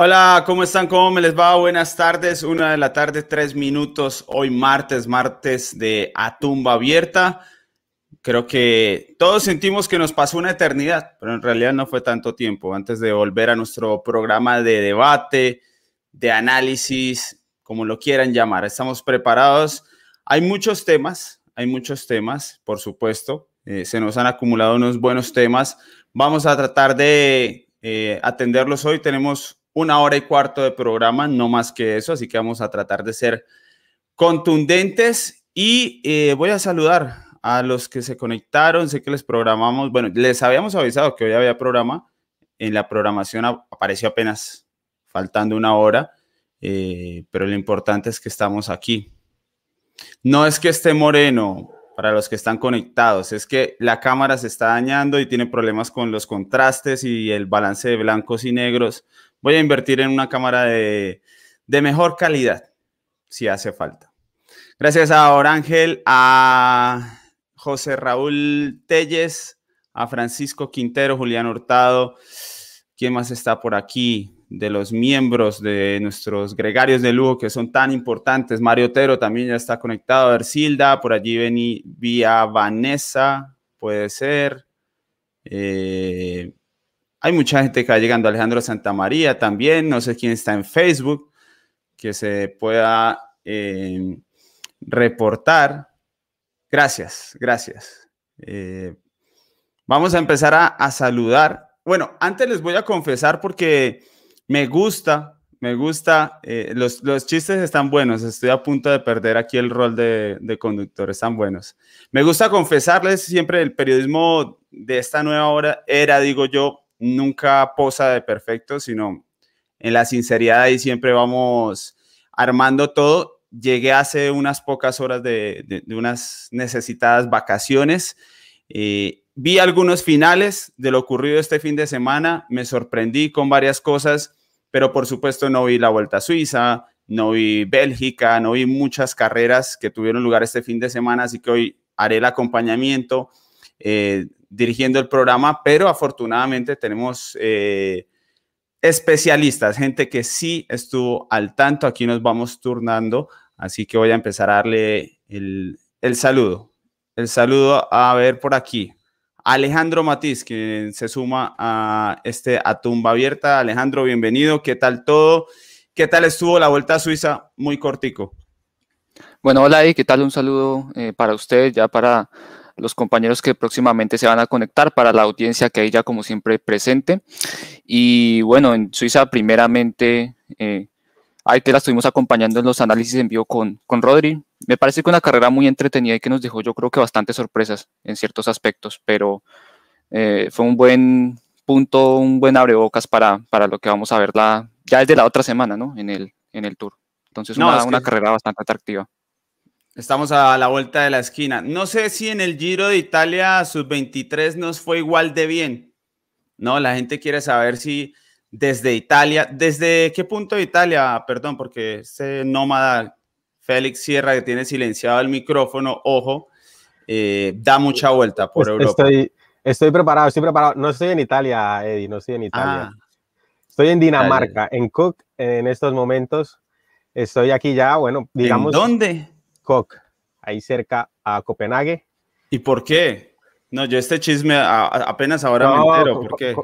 Hola, ¿cómo están? ¿Cómo me les va? Buenas tardes. Una de la tarde, tres minutos. Hoy martes, martes de A Tumba Abierta. Creo que todos sentimos que nos pasó una eternidad, pero en realidad no fue tanto tiempo. Antes de volver a nuestro programa de debate, de análisis, como lo quieran llamar, estamos preparados. Hay muchos temas, hay muchos temas, por supuesto. Eh, se nos han acumulado unos buenos temas. Vamos a tratar de eh, atenderlos hoy. Tenemos una hora y cuarto de programa, no más que eso, así que vamos a tratar de ser contundentes y eh, voy a saludar a los que se conectaron, sé que les programamos, bueno, les habíamos avisado que hoy había programa, en la programación apareció apenas faltando una hora, eh, pero lo importante es que estamos aquí. No es que esté moreno, para los que están conectados, es que la cámara se está dañando y tiene problemas con los contrastes y el balance de blancos y negros voy a invertir en una cámara de, mejor calidad, si hace falta. Gracias a Orángel, a José Raúl Telles, a Francisco Quintero, Julián Hurtado. ¿Quién más está por aquí? De los miembros de nuestros gregarios de lujo que son tan importantes. Mario Otero también ya está conectado. Ercilda, por allí vení vía Vanessa, puede ser. Eh, hay mucha gente que va llegando, Alejandro Santamaría también, no sé quién está en Facebook, que se pueda eh, reportar. Gracias, gracias. Eh, vamos a empezar a, saludar. Bueno, antes les voy a confesar porque me gusta, me gusta, eh, los, chistes están buenos, estoy a punto de perder aquí el rol de, de conductor, están buenos. Me gusta confesarles siempre el periodismo de esta nueva hora, era, digo yo, nunca posa de perfecto, sino en la sinceridad y siempre vamos armando todo. Llegué hace unas pocas horas de, unas necesitadas vacaciones. Eh, vi algunos finales de lo ocurrido este fin de semana, me sorprendí con varias cosas, pero por supuesto no vi la Vuelta a Suiza, no vi Bélgica, no vi muchas carreras que tuvieron lugar este fin de semana, así que hoy haré el acompañamiento. Eh, dirigiendo el programa, pero afortunadamente tenemos eh, especialistas, gente que sí estuvo al tanto. Aquí nos vamos turnando, así que voy a empezar a darle el, saludo. El saludo a ver por aquí. Alejandro Matiz, que se suma a este a tumba abierta. Alejandro, bienvenido. ¿Qué tal todo? ¿Qué tal estuvo la vuelta a Suiza? Muy cortico. Bueno, hola y qué tal un saludo eh, para usted, ya para los compañeros que próximamente se van a conectar, para la audiencia que hay ya como siempre presente. Y bueno, en Suiza primeramente, eh, ahí que la estuvimos acompañando en los análisis en vivo con, con Rodri. Me parece que una carrera muy entretenida y que nos dejó yo creo que bastantes sorpresas en ciertos aspectos, pero eh, fue un buen punto, un buen abrebocas para, para lo que vamos a ver la, ya desde la otra semana, ¿no? En el, en el Tour. Entonces, una, una carrera bastante atractiva. Estamos a la vuelta de la esquina. No sé si en el Giro de Italia sub-23 nos fue igual de bien. No, la gente quiere saber si desde Italia, ¿desde qué punto de Italia? Perdón, porque ese nómada Félix Sierra que tiene silenciado el micrófono, ojo, eh, da mucha vuelta por Europa. Estoy, estoy preparado, estoy preparado. No estoy en Italia, Eddie, no estoy en Italia. Ah. estoy en Dinamarca, en Cook, en estos momentos. Estoy aquí ya, bueno, digamos. ¿En dónde? Ahí cerca a Copenhague. ¿Y por qué? No, yo este chisme apenas ahora me entero, ¿por qué?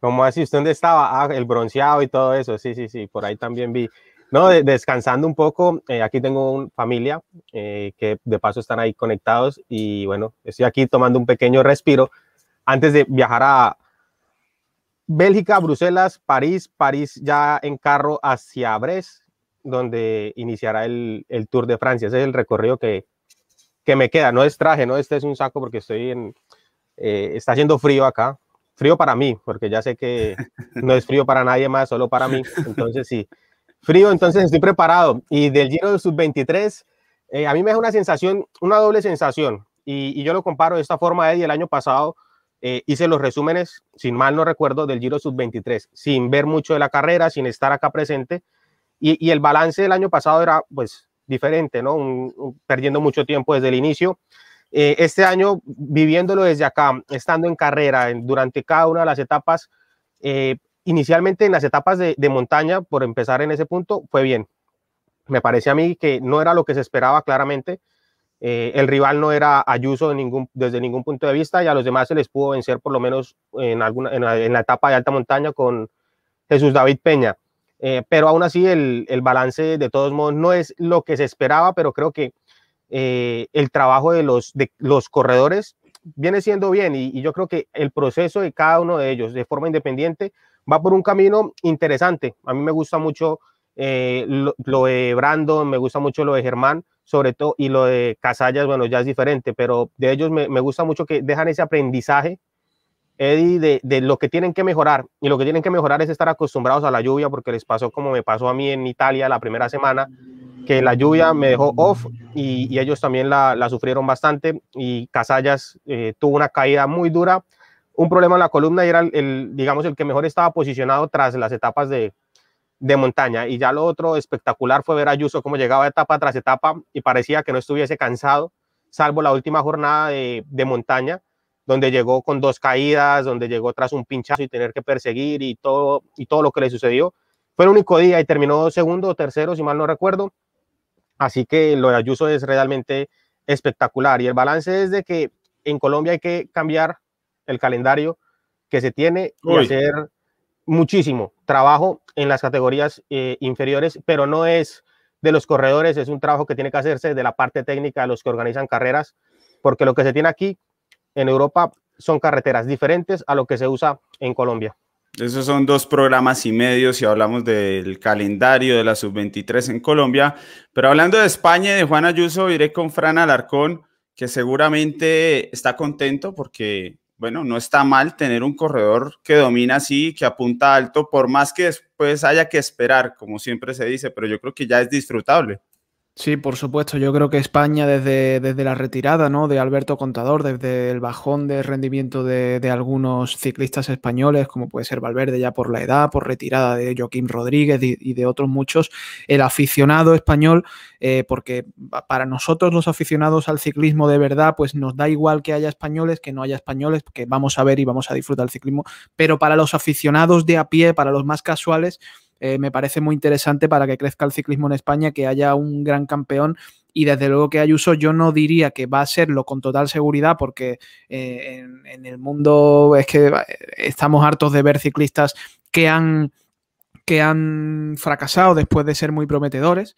¿Cómo así? ¿Usted dónde estaba? Ah, el bronceado y todo eso, sí, sí, sí, por ahí también vi. No, descansando un poco, eh, aquí tengo una familia eh, que de paso están ahí conectados y bueno, estoy aquí tomando un pequeño respiro antes de viajar a Bélgica, Bruselas, París, París ya en carro hacia Brest donde iniciará el, Tour de Francia. Ese es el recorrido que, que me queda. No es traje, no este es un saco porque estoy en... Eh, está haciendo frío acá. Frío para mí, porque ya sé que no es frío para nadie más, solo para mí. Entonces sí, frío, entonces estoy preparado. Y del Giro del Sub-23, eh, a mí me da una sensación, una doble sensación. Y, yo lo comparo de esta forma, Eddie, el año pasado eh, hice los resúmenes, sin mal no recuerdo, del Giro Sub-23, sin ver mucho de la carrera, sin estar acá presente y, el balance del año pasado era pues diferente, ¿no? perdiendo mucho tiempo desde el inicio. Eh, este año, viviéndolo desde acá, estando en carrera durante cada una de las etapas, eh, inicialmente en las etapas de, montaña, por empezar en ese punto, fue bien. Me parece a mí que no era lo que se esperaba claramente. Eh, el rival no era Ayuso desde ningún punto de vista y a los demás se les pudo vencer por lo menos en, alguna, en, la, etapa de alta montaña con Jesús David Peña. Eh, pero aún así el, el, balance de todos modos no es lo que se esperaba, pero creo que eh, el trabajo de los, de los corredores viene siendo bien y, yo creo que el proceso de cada uno de ellos de forma independiente va por un camino interesante. A mí me gusta mucho eh, lo, de Brandon, me gusta mucho lo de Germán, sobre todo, y lo de Casallas, bueno, ya es diferente, pero de ellos me, me gusta mucho que dejan ese aprendizaje, Eddie, de, de, lo que tienen que mejorar. Y lo que tienen que mejorar es estar acostumbrados a la lluvia, porque les pasó como me pasó a mí en Italia la primera semana, que la lluvia me dejó off y, ellos también la, sufrieron bastante y Casallas eh, tuvo una caída muy dura, un problema en la columna y era el, digamos, el que mejor estaba posicionado tras las etapas de, montaña. Y ya lo otro espectacular fue ver a Ayuso cómo llegaba etapa tras etapa y parecía que no estuviese cansado, salvo la última jornada de, montaña, donde llegó con dos caídas, donde llegó tras un pinchazo y tener que perseguir y todo, y todo lo que le sucedió. Fue el único día y terminó segundo o tercero, si mal no recuerdo. Así que lo de Ayuso es realmente espectacular. Y el balance es de que en Colombia hay que cambiar el calendario que se tiene y hacer muchísimo trabajo en las categorías eh, inferiores, pero no es de los corredores, es un trabajo que tiene que hacerse de la parte técnica de los que organizan carreras, porque lo que se tiene aquí en Europa son carreteras diferentes a lo que se usa en Colombia. Esos son dos programas y medio si hablamos del calendario de la sub-23 en Colombia. Pero hablando de España y de Juan Ayuso, iré con Fran Alarcón, que seguramente está contento porque, bueno, no está mal tener un corredor que domina así, que apunta alto, por más que después haya que esperar, como siempre se dice, pero yo creo que ya es disfrutable. Sí, por supuesto. Yo creo que España desde, desde la retirada ¿no? de Alberto Contador, desde el bajón de rendimiento de, algunos ciclistas españoles, como puede ser Valverde ya por la edad, por retirada de Joaquín Rodríguez y, de otros muchos, el aficionado español, eh, porque para nosotros los aficionados al ciclismo de verdad, pues nos da igual que haya españoles, que no haya españoles, que vamos a ver y vamos a disfrutar el ciclismo, pero para los aficionados de a pie, para los más casuales, eh, me parece muy interesante para que crezca el ciclismo en España, que haya un gran campeón. Y desde luego que Ayuso yo no diría que va a serlo con total seguridad porque eh, en, en, el mundo es que eh, estamos hartos de ver ciclistas que han, que han fracasado después de ser muy prometedores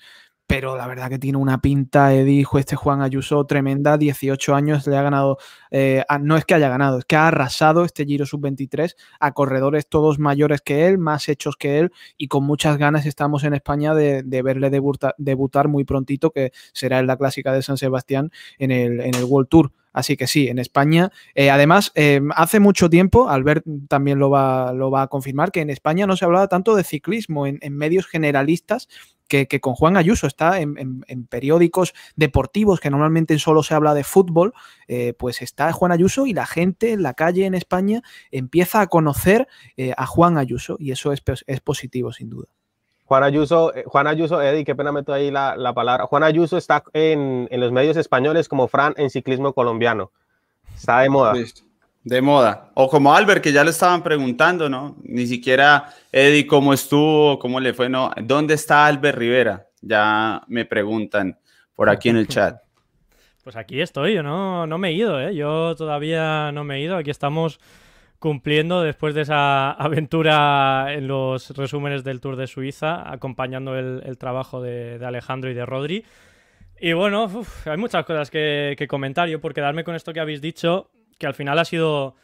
pero la verdad que tiene una pinta, dijo este Juan Ayuso tremenda, 18 años le ha ganado, eh, no es que haya ganado, es que ha arrasado este Giro Sub-23 a corredores todos mayores que él, más hechos que él y con muchas ganas estamos en España de, verle debutar, muy prontito, que será en la clásica de San Sebastián en el, en el World Tour. Así que sí, en España. Eh, además, eh, hace mucho tiempo, Albert también lo va, lo va a confirmar, que en España no se hablaba tanto de ciclismo en, en medios generalistas que, con Juan Ayuso está en, periódicos deportivos que normalmente solo se habla de fútbol, eh, pues está Juan Ayuso y la gente en la calle en España empieza a conocer eh, a Juan Ayuso y eso es, es positivo sin duda. Juan Ayuso, eh, Juan Ayuso, Eddie, qué pena meto ahí la, la palabra. Juan Ayuso está en, en, los medios españoles como Fran en ciclismo colombiano. Está de moda. De moda. O como Albert, que ya lo estaban preguntando, ¿no? Ni siquiera Eddie, ¿cómo estuvo? ¿Cómo le fue? No, ¿dónde está Albert Rivera? Ya me preguntan por aquí en el chat. Pues aquí estoy, yo no, no me he ido, ¿eh? Yo todavía no me he ido. Aquí estamos cumpliendo después de esa aventura en los resúmenes del Tour de Suiza, acompañando el, trabajo de, Alejandro y de Rodri. Y bueno, hay muchas cosas que, que comentar. Yo por quedarme con esto que habéis dicho, que al final ha sido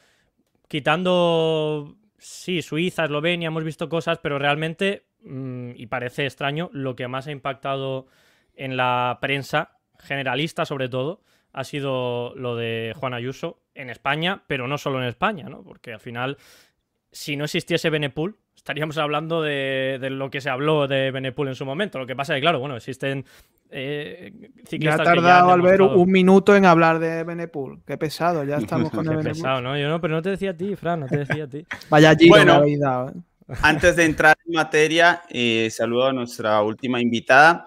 quitando, sí, Suiza, Eslovenia, hemos visto cosas, pero realmente, mm, y parece extraño, lo que más ha impactado en la prensa, generalista sobre todo, ha sido lo de Juan Ayuso en España, pero no solo en España, ¿no? Porque al final, si no existiese Benepool, estaríamos hablando de, de, lo que se habló de Benepool en su momento. Lo que pasa es que, claro, bueno, existen eh, ya ha tardado al ver un minuto en hablar de Benepool. Qué pesado, ya estamos con el Qué pesado, ¿no? Yo no, pero no te decía a ti, Fran, no te decía a ti. Vaya allí bueno, ¿eh? Antes de entrar en materia, eh, saludo a nuestra última invitada,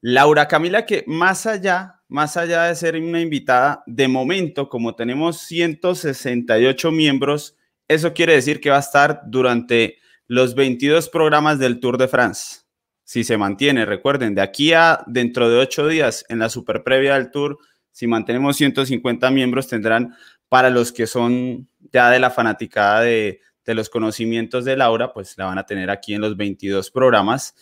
Laura Camila, que más allá, más allá de ser una invitada, de momento, como tenemos 168 miembros, eso quiere decir que va a estar durante los 22 programas del Tour de France. Si se mantiene, recuerden, de aquí a dentro de ocho días en la super previa del Tour, si mantenemos 150 miembros, tendrán para los que son ya de la fanaticada de, los conocimientos de Laura, pues la van a tener aquí en los 22 programas.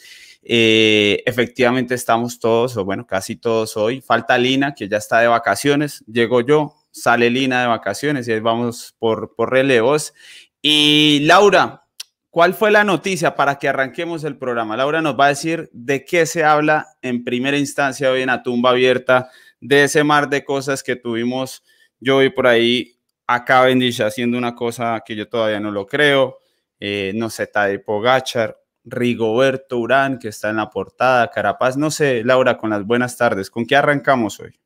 Eh, efectivamente estamos todos, o bueno, casi todos hoy. Falta Lina, que ya está de vacaciones. Llego yo, sale Lina de vacaciones y vamos por, por relevos. Y Laura, ¿cuál fue la noticia para que arranquemos el programa? Laura nos va a decir de qué se habla en primera instancia hoy en la tumba abierta, de ese mar de cosas que tuvimos. Yo vi por ahí a Cavendish haciendo una cosa que yo todavía no lo creo. Eh, no sé, de Pogachar, Rigoberto Urán, que está en la portada, Carapaz. No sé, Laura, con las buenas tardes. ¿Con qué arrancamos hoy?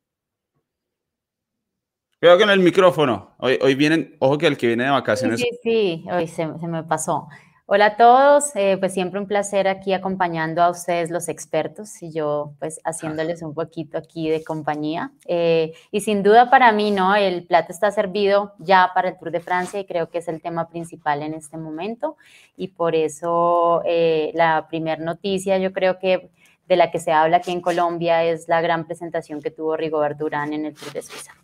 Cuidado con el micrófono. Hoy, vienen, ojo que el que viene de vacaciones. Sí, sí, hoy se me pasó. Hola a todos, eh, pues siempre un placer aquí acompañando a ustedes los expertos y yo pues haciéndoles un poquito aquí de compañía. Eh, y sin duda para mí, ¿no? El plato está servido ya para el Tour de Francia y creo que es el tema principal en este momento y por eso eh, la primera noticia yo creo que de la que se habla aquí en Colombia es la gran presentación que tuvo Rigoberto Urán en el Tour de Suiza.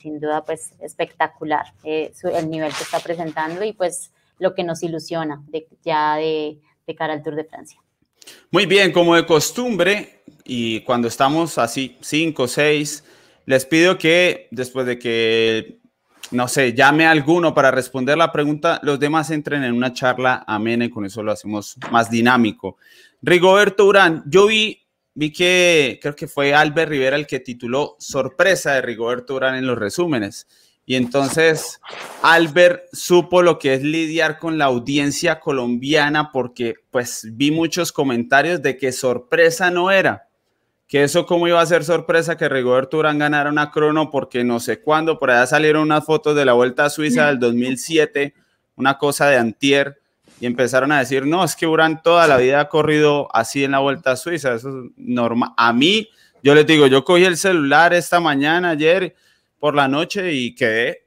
sin duda pues espectacular el nivel que está presentando y pues lo que nos ilusiona de, ya de, de cara al Tour de Francia. Muy bien, como de costumbre, y cuando estamos así, cinco, seis, les pido que después de que, no sé, llame a alguno para responder la pregunta, los demás entren en una charla amena y con eso lo hacemos más dinámico. Rigoberto Urán, yo vi, vi que creo que fue Albert Rivera el que tituló Sorpresa de Rigoberto Urán en los resúmenes. Y entonces Albert supo lo que es lidiar con la audiencia colombiana porque pues vi muchos comentarios de que sorpresa no era, que eso cómo iba a ser sorpresa que Rigoberto Urán ganara una crono porque no sé cuándo, por allá salieron unas fotos de la Vuelta a Suiza del 2007, una cosa de antier, y empezaron a decir, no, es que Urán toda la vida ha corrido así en la Vuelta a Suiza, eso es normal. A mí, yo les digo, yo cogí el celular esta mañana, ayer, por la noche y quedé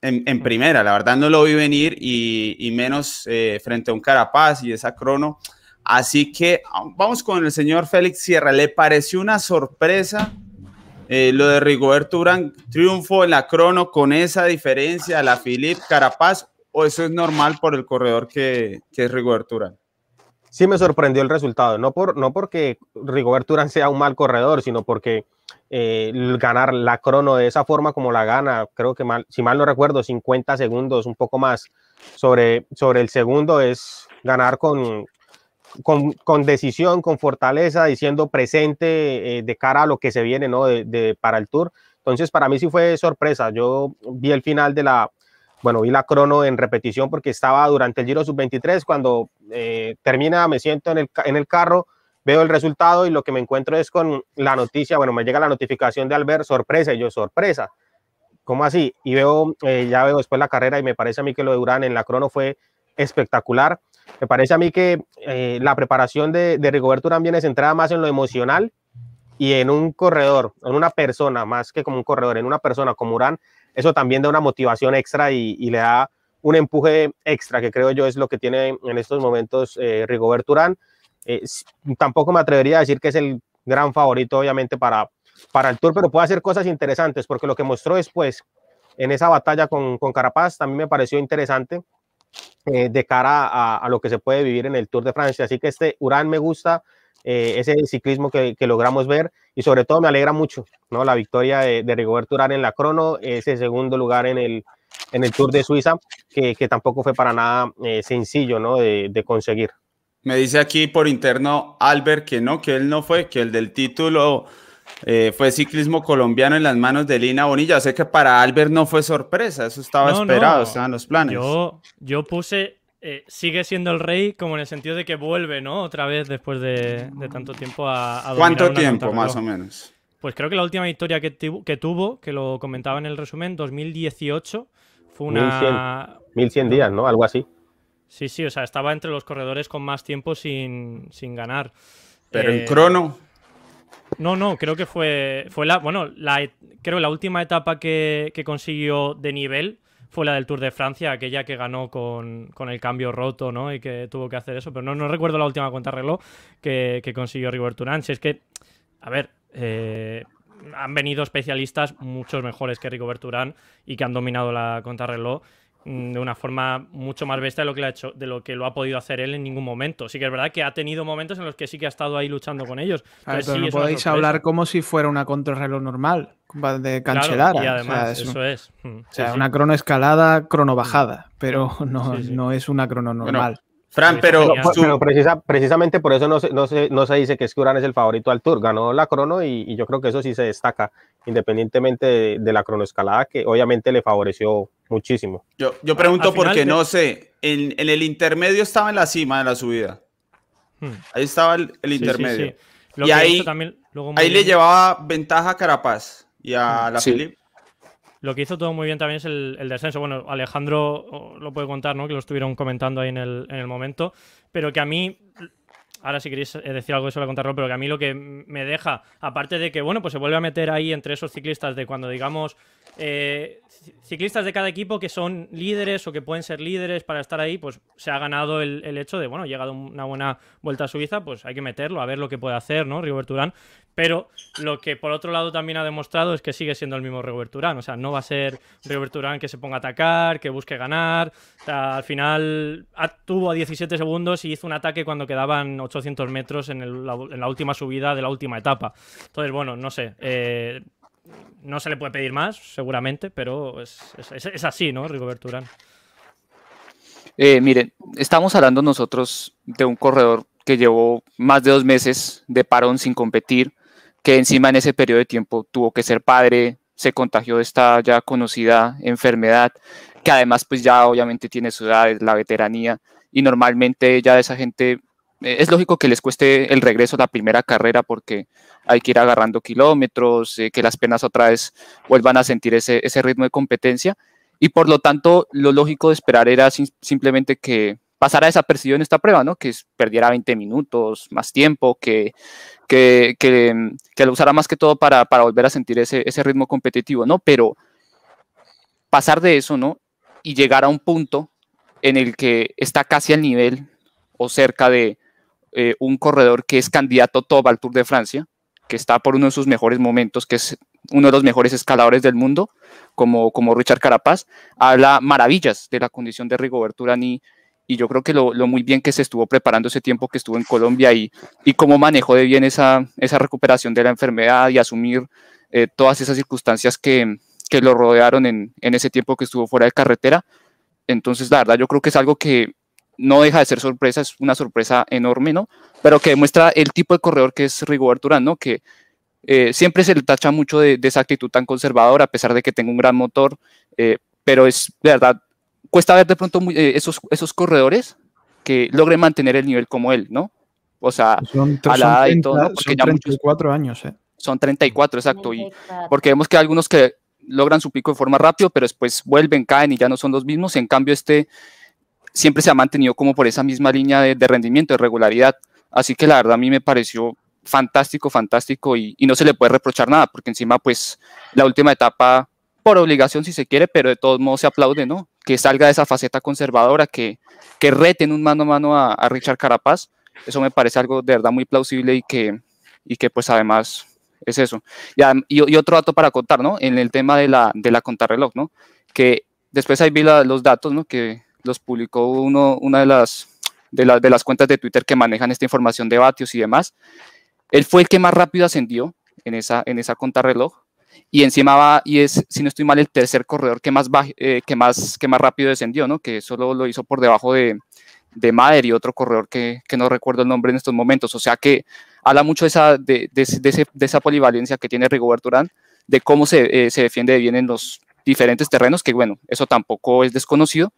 en, primera. La verdad no lo vi venir y, menos eh, frente a un Carapaz y esa crono. Así que vamos con el señor Félix Sierra. ¿Le pareció una sorpresa eh, lo de Rigoberto Urán? Triunfo en la crono con esa diferencia, la Philip Carapaz, o eso es normal por el corredor que, que es Rigoberto Urán? Sí me sorprendió el resultado, no, por, no porque Rigoberto Urán sea un mal corredor, sino porque eh, ganar la crono de esa forma como la gana, creo que mal, si mal no recuerdo, 50 segundos, un poco más sobre, sobre el segundo, es ganar con, con, decisión, con fortaleza, diciendo presente eh, de cara a lo que se viene ¿no? de, para el tour. Entonces, para mí sí fue sorpresa. Yo vi el final de la, bueno, vi la crono en repetición porque estaba durante el Giro Sub-23. Cuando eh, termina, me siento en el, en el carro veo el resultado y lo que me encuentro es con la noticia, bueno, me llega la notificación de Albert, sorpresa, y yo, sorpresa, ¿cómo así? Y veo, eh, ya veo después la carrera y me parece a mí que lo de Durán en la crono fue espectacular. Me parece a mí que eh, la preparación de, de Rigoberto Urán viene centrada más en lo emocional y en un corredor, en una persona, más que como un corredor, en una persona como Urán, eso también da una motivación extra y, le da un empuje extra, que creo yo es lo que tiene en estos momentos eh, Rigoberto Urán. Eh, tampoco me atrevería a decir que es el gran favorito, obviamente, para, para el Tour, pero puede hacer cosas interesantes, porque lo que mostró después en esa batalla con, con Carapaz también me pareció interesante eh, de cara a, a, lo que se puede vivir en el Tour de Francia. Así que este Urán me gusta, eh, ese ciclismo que, que, logramos ver y sobre todo me alegra mucho ¿no? la victoria de, de Rigoberto Urán en la crono, ese segundo lugar en el, en el Tour de Suiza, que, que tampoco fue para nada sencillo ¿no? de, de conseguir. Me dice aquí por interno Albert que no, que él no fue, que el del título eh, fue ciclismo colombiano en las manos de Lina Bonilla. Sé que para Albert no fue sorpresa, eso estaba esperado, estaban los planes. Yo, yo puse, eh, sigue siendo el rey como en el sentido de que vuelve, ¿no? Otra vez después de, tanto tiempo a... a ¿Cuánto tiempo más o menos? Pues creo que la última victoria que, que, tuvo, que lo comentaba en el resumen, 2018, fue una... 1100, 1100 días, ¿no? Algo así. Sí, sí, o sea, estaba entre los corredores con más tiempo sin, ganar. Pero en eh, crono. No, no, creo que fue, fue la, bueno, la, creo la última etapa que, consiguió de nivel fue la del Tour de Francia, aquella que ganó con, el cambio roto, ¿no? Y que tuvo que hacer eso, pero no, no recuerdo la última cuenta reloj que, que consiguió Rigoberto Urán. Si es que, a ver, eh, han venido especialistas muchos mejores que Rigoberto Urán y que han dominado la contrarreloj de una forma mucho más bestia de lo que lo ha hecho, de lo que lo ha podido hacer él en ningún momento. Sí que es verdad que ha tenido momentos en los que sí que ha estado ahí luchando con ellos. pero no podéis hablar como si fuera una contrarreloj normal de cancelar. y además, eso es. Mm, o sea, una cronoescalada, bajada pero no, no es una crono normal. Fran, pero, precisamente por eso no se, no, se, no se dice que es que Urán es el favorito al Tour. Ganó la crono y, yo creo que eso sí se destaca, independientemente de, la cronoescalada, que obviamente le favoreció muchísimo. Yo, yo pregunto porque no sé, en, en, el intermedio estaba en la cima de la subida. Hmm. Ahí estaba el, intermedio. y ahí, ahí le llevaba ventaja a Carapaz y a la Philip. Lo que hizo todo muy bien también es el, descenso. Bueno, Alejandro lo puede contar, ¿no? Que lo estuvieron comentando ahí en el, en el momento. Pero que a mí ahora si queréis eh, decir algo lo contarlo, pero que a mí lo que me deja, aparte de que, bueno, pues se vuelve a meter ahí entre esos ciclistas de cuando, digamos, eh, ciclistas de cada equipo que son líderes o que pueden ser líderes para estar ahí, pues se ha ganado el, hecho de, bueno, llegado una buena vuelta a Suiza, pues hay que meterlo, a ver lo que puede hacer, ¿no? Rigoberto Urán. Pero lo que por otro lado también ha demostrado es que sigue siendo el mismo Rigoberto. O sea, no va a ser Rigoberto Urán que se ponga a atacar, que busque ganar. O sea, al final tuvo a 17 segundos y hizo un ataque cuando quedaban 800 metros en, la, última subida de la última etapa. Entonces, bueno, no sé. Eh, no se le puede pedir más, seguramente, pero es, así, ¿no, Rigoberto Urán? Eh, miren, estamos hablando nosotros de un corredor que llevó más de dos meses de parón sin competir, que encima en ese periodo de tiempo tuvo que ser padre, se contagió de esta ya conocida enfermedad, que además pues ya obviamente tiene su edad, la veteranía, y normalmente ya esa gente es lógico que les cueste el regreso a la primera carrera porque hay que ir agarrando kilómetros, eh, que las penas otra vez vuelvan a sentir ese, ritmo de competencia. Y por lo tanto, lo lógico de esperar era simplemente que pasara desapercibido en esta prueba, ¿no? Que perdiera 20 minutos, más tiempo, que, que, que, lo usara más que todo para, para volver a sentir ese, ese ritmo competitivo, ¿no? Pero pasar de eso, ¿no? Y llegar a un punto en el que está casi al nivel o cerca de, eh, un corredor que es candidato top al Tour de Francia, que está por uno de sus mejores momentos, que es uno de los mejores escaladores del mundo, como, como Richard Carapaz, habla maravillas de la condición de Rigoberto Urán y, yo creo que lo, muy bien que se estuvo preparando ese tiempo que estuvo en Colombia y, y cómo manejó de bien esa, esa recuperación de la enfermedad y asumir eh, todas esas circunstancias que, que lo rodearon en, en, ese tiempo que estuvo fuera de carretera. Entonces, la verdad, yo creo que es algo que no deja de ser sorpresa, es una sorpresa enorme, ¿no? Pero que demuestra el tipo de corredor que es Rigoberto Urán, ¿no? Que eh, siempre se le tacha mucho de, esa actitud tan conservadora, a pesar de que tenga un gran motor, eh, pero es de verdad, cuesta ver de pronto eh, esos, esos corredores que logren mantener el nivel como él, ¿no? O sea, son, a la edad y todo, Porque son 34 años, ¿eh? Son 34, exacto, y porque vemos que hay algunos que logran su pico de forma rápido, pero después vuelven, caen y ya no son los mismos, en cambio este siempre se ha mantenido como por esa misma línea de, rendimiento, de regularidad. Así que la verdad a mí me pareció fantástico, fantástico y, no se le puede reprochar nada, porque encima pues la última etapa, por obligación si se quiere, pero de todos modos se aplaude, ¿no? Que salga de esa faceta conservadora, que, que reten un mano a mano a, Richard Carapaz. Eso me parece algo de verdad muy plausible y que, y que pues además es eso. Y, y, otro dato para contar, ¿no? En el tema de la, de la contrarreloj, ¿no? Que después ahí vi los datos, ¿no? Que los publicó uno, una de las, de, de las cuentas de Twitter que manejan esta información de vatios y demás. Él fue el que más rápido ascendió en esa, en esa contrarreloj y encima va y es, si no estoy mal, el tercer corredor que más, eh, que más, que más rápido descendió, ¿no? que solo lo hizo por debajo de, de Mader y otro corredor que, que, no recuerdo el nombre en estos momentos. O sea que habla mucho esa, de, de, de esa polivalencia que tiene Rigoberto Urán, de cómo se, eh, se defiende bien en los diferentes terrenos, que bueno, eso tampoco es desconocido,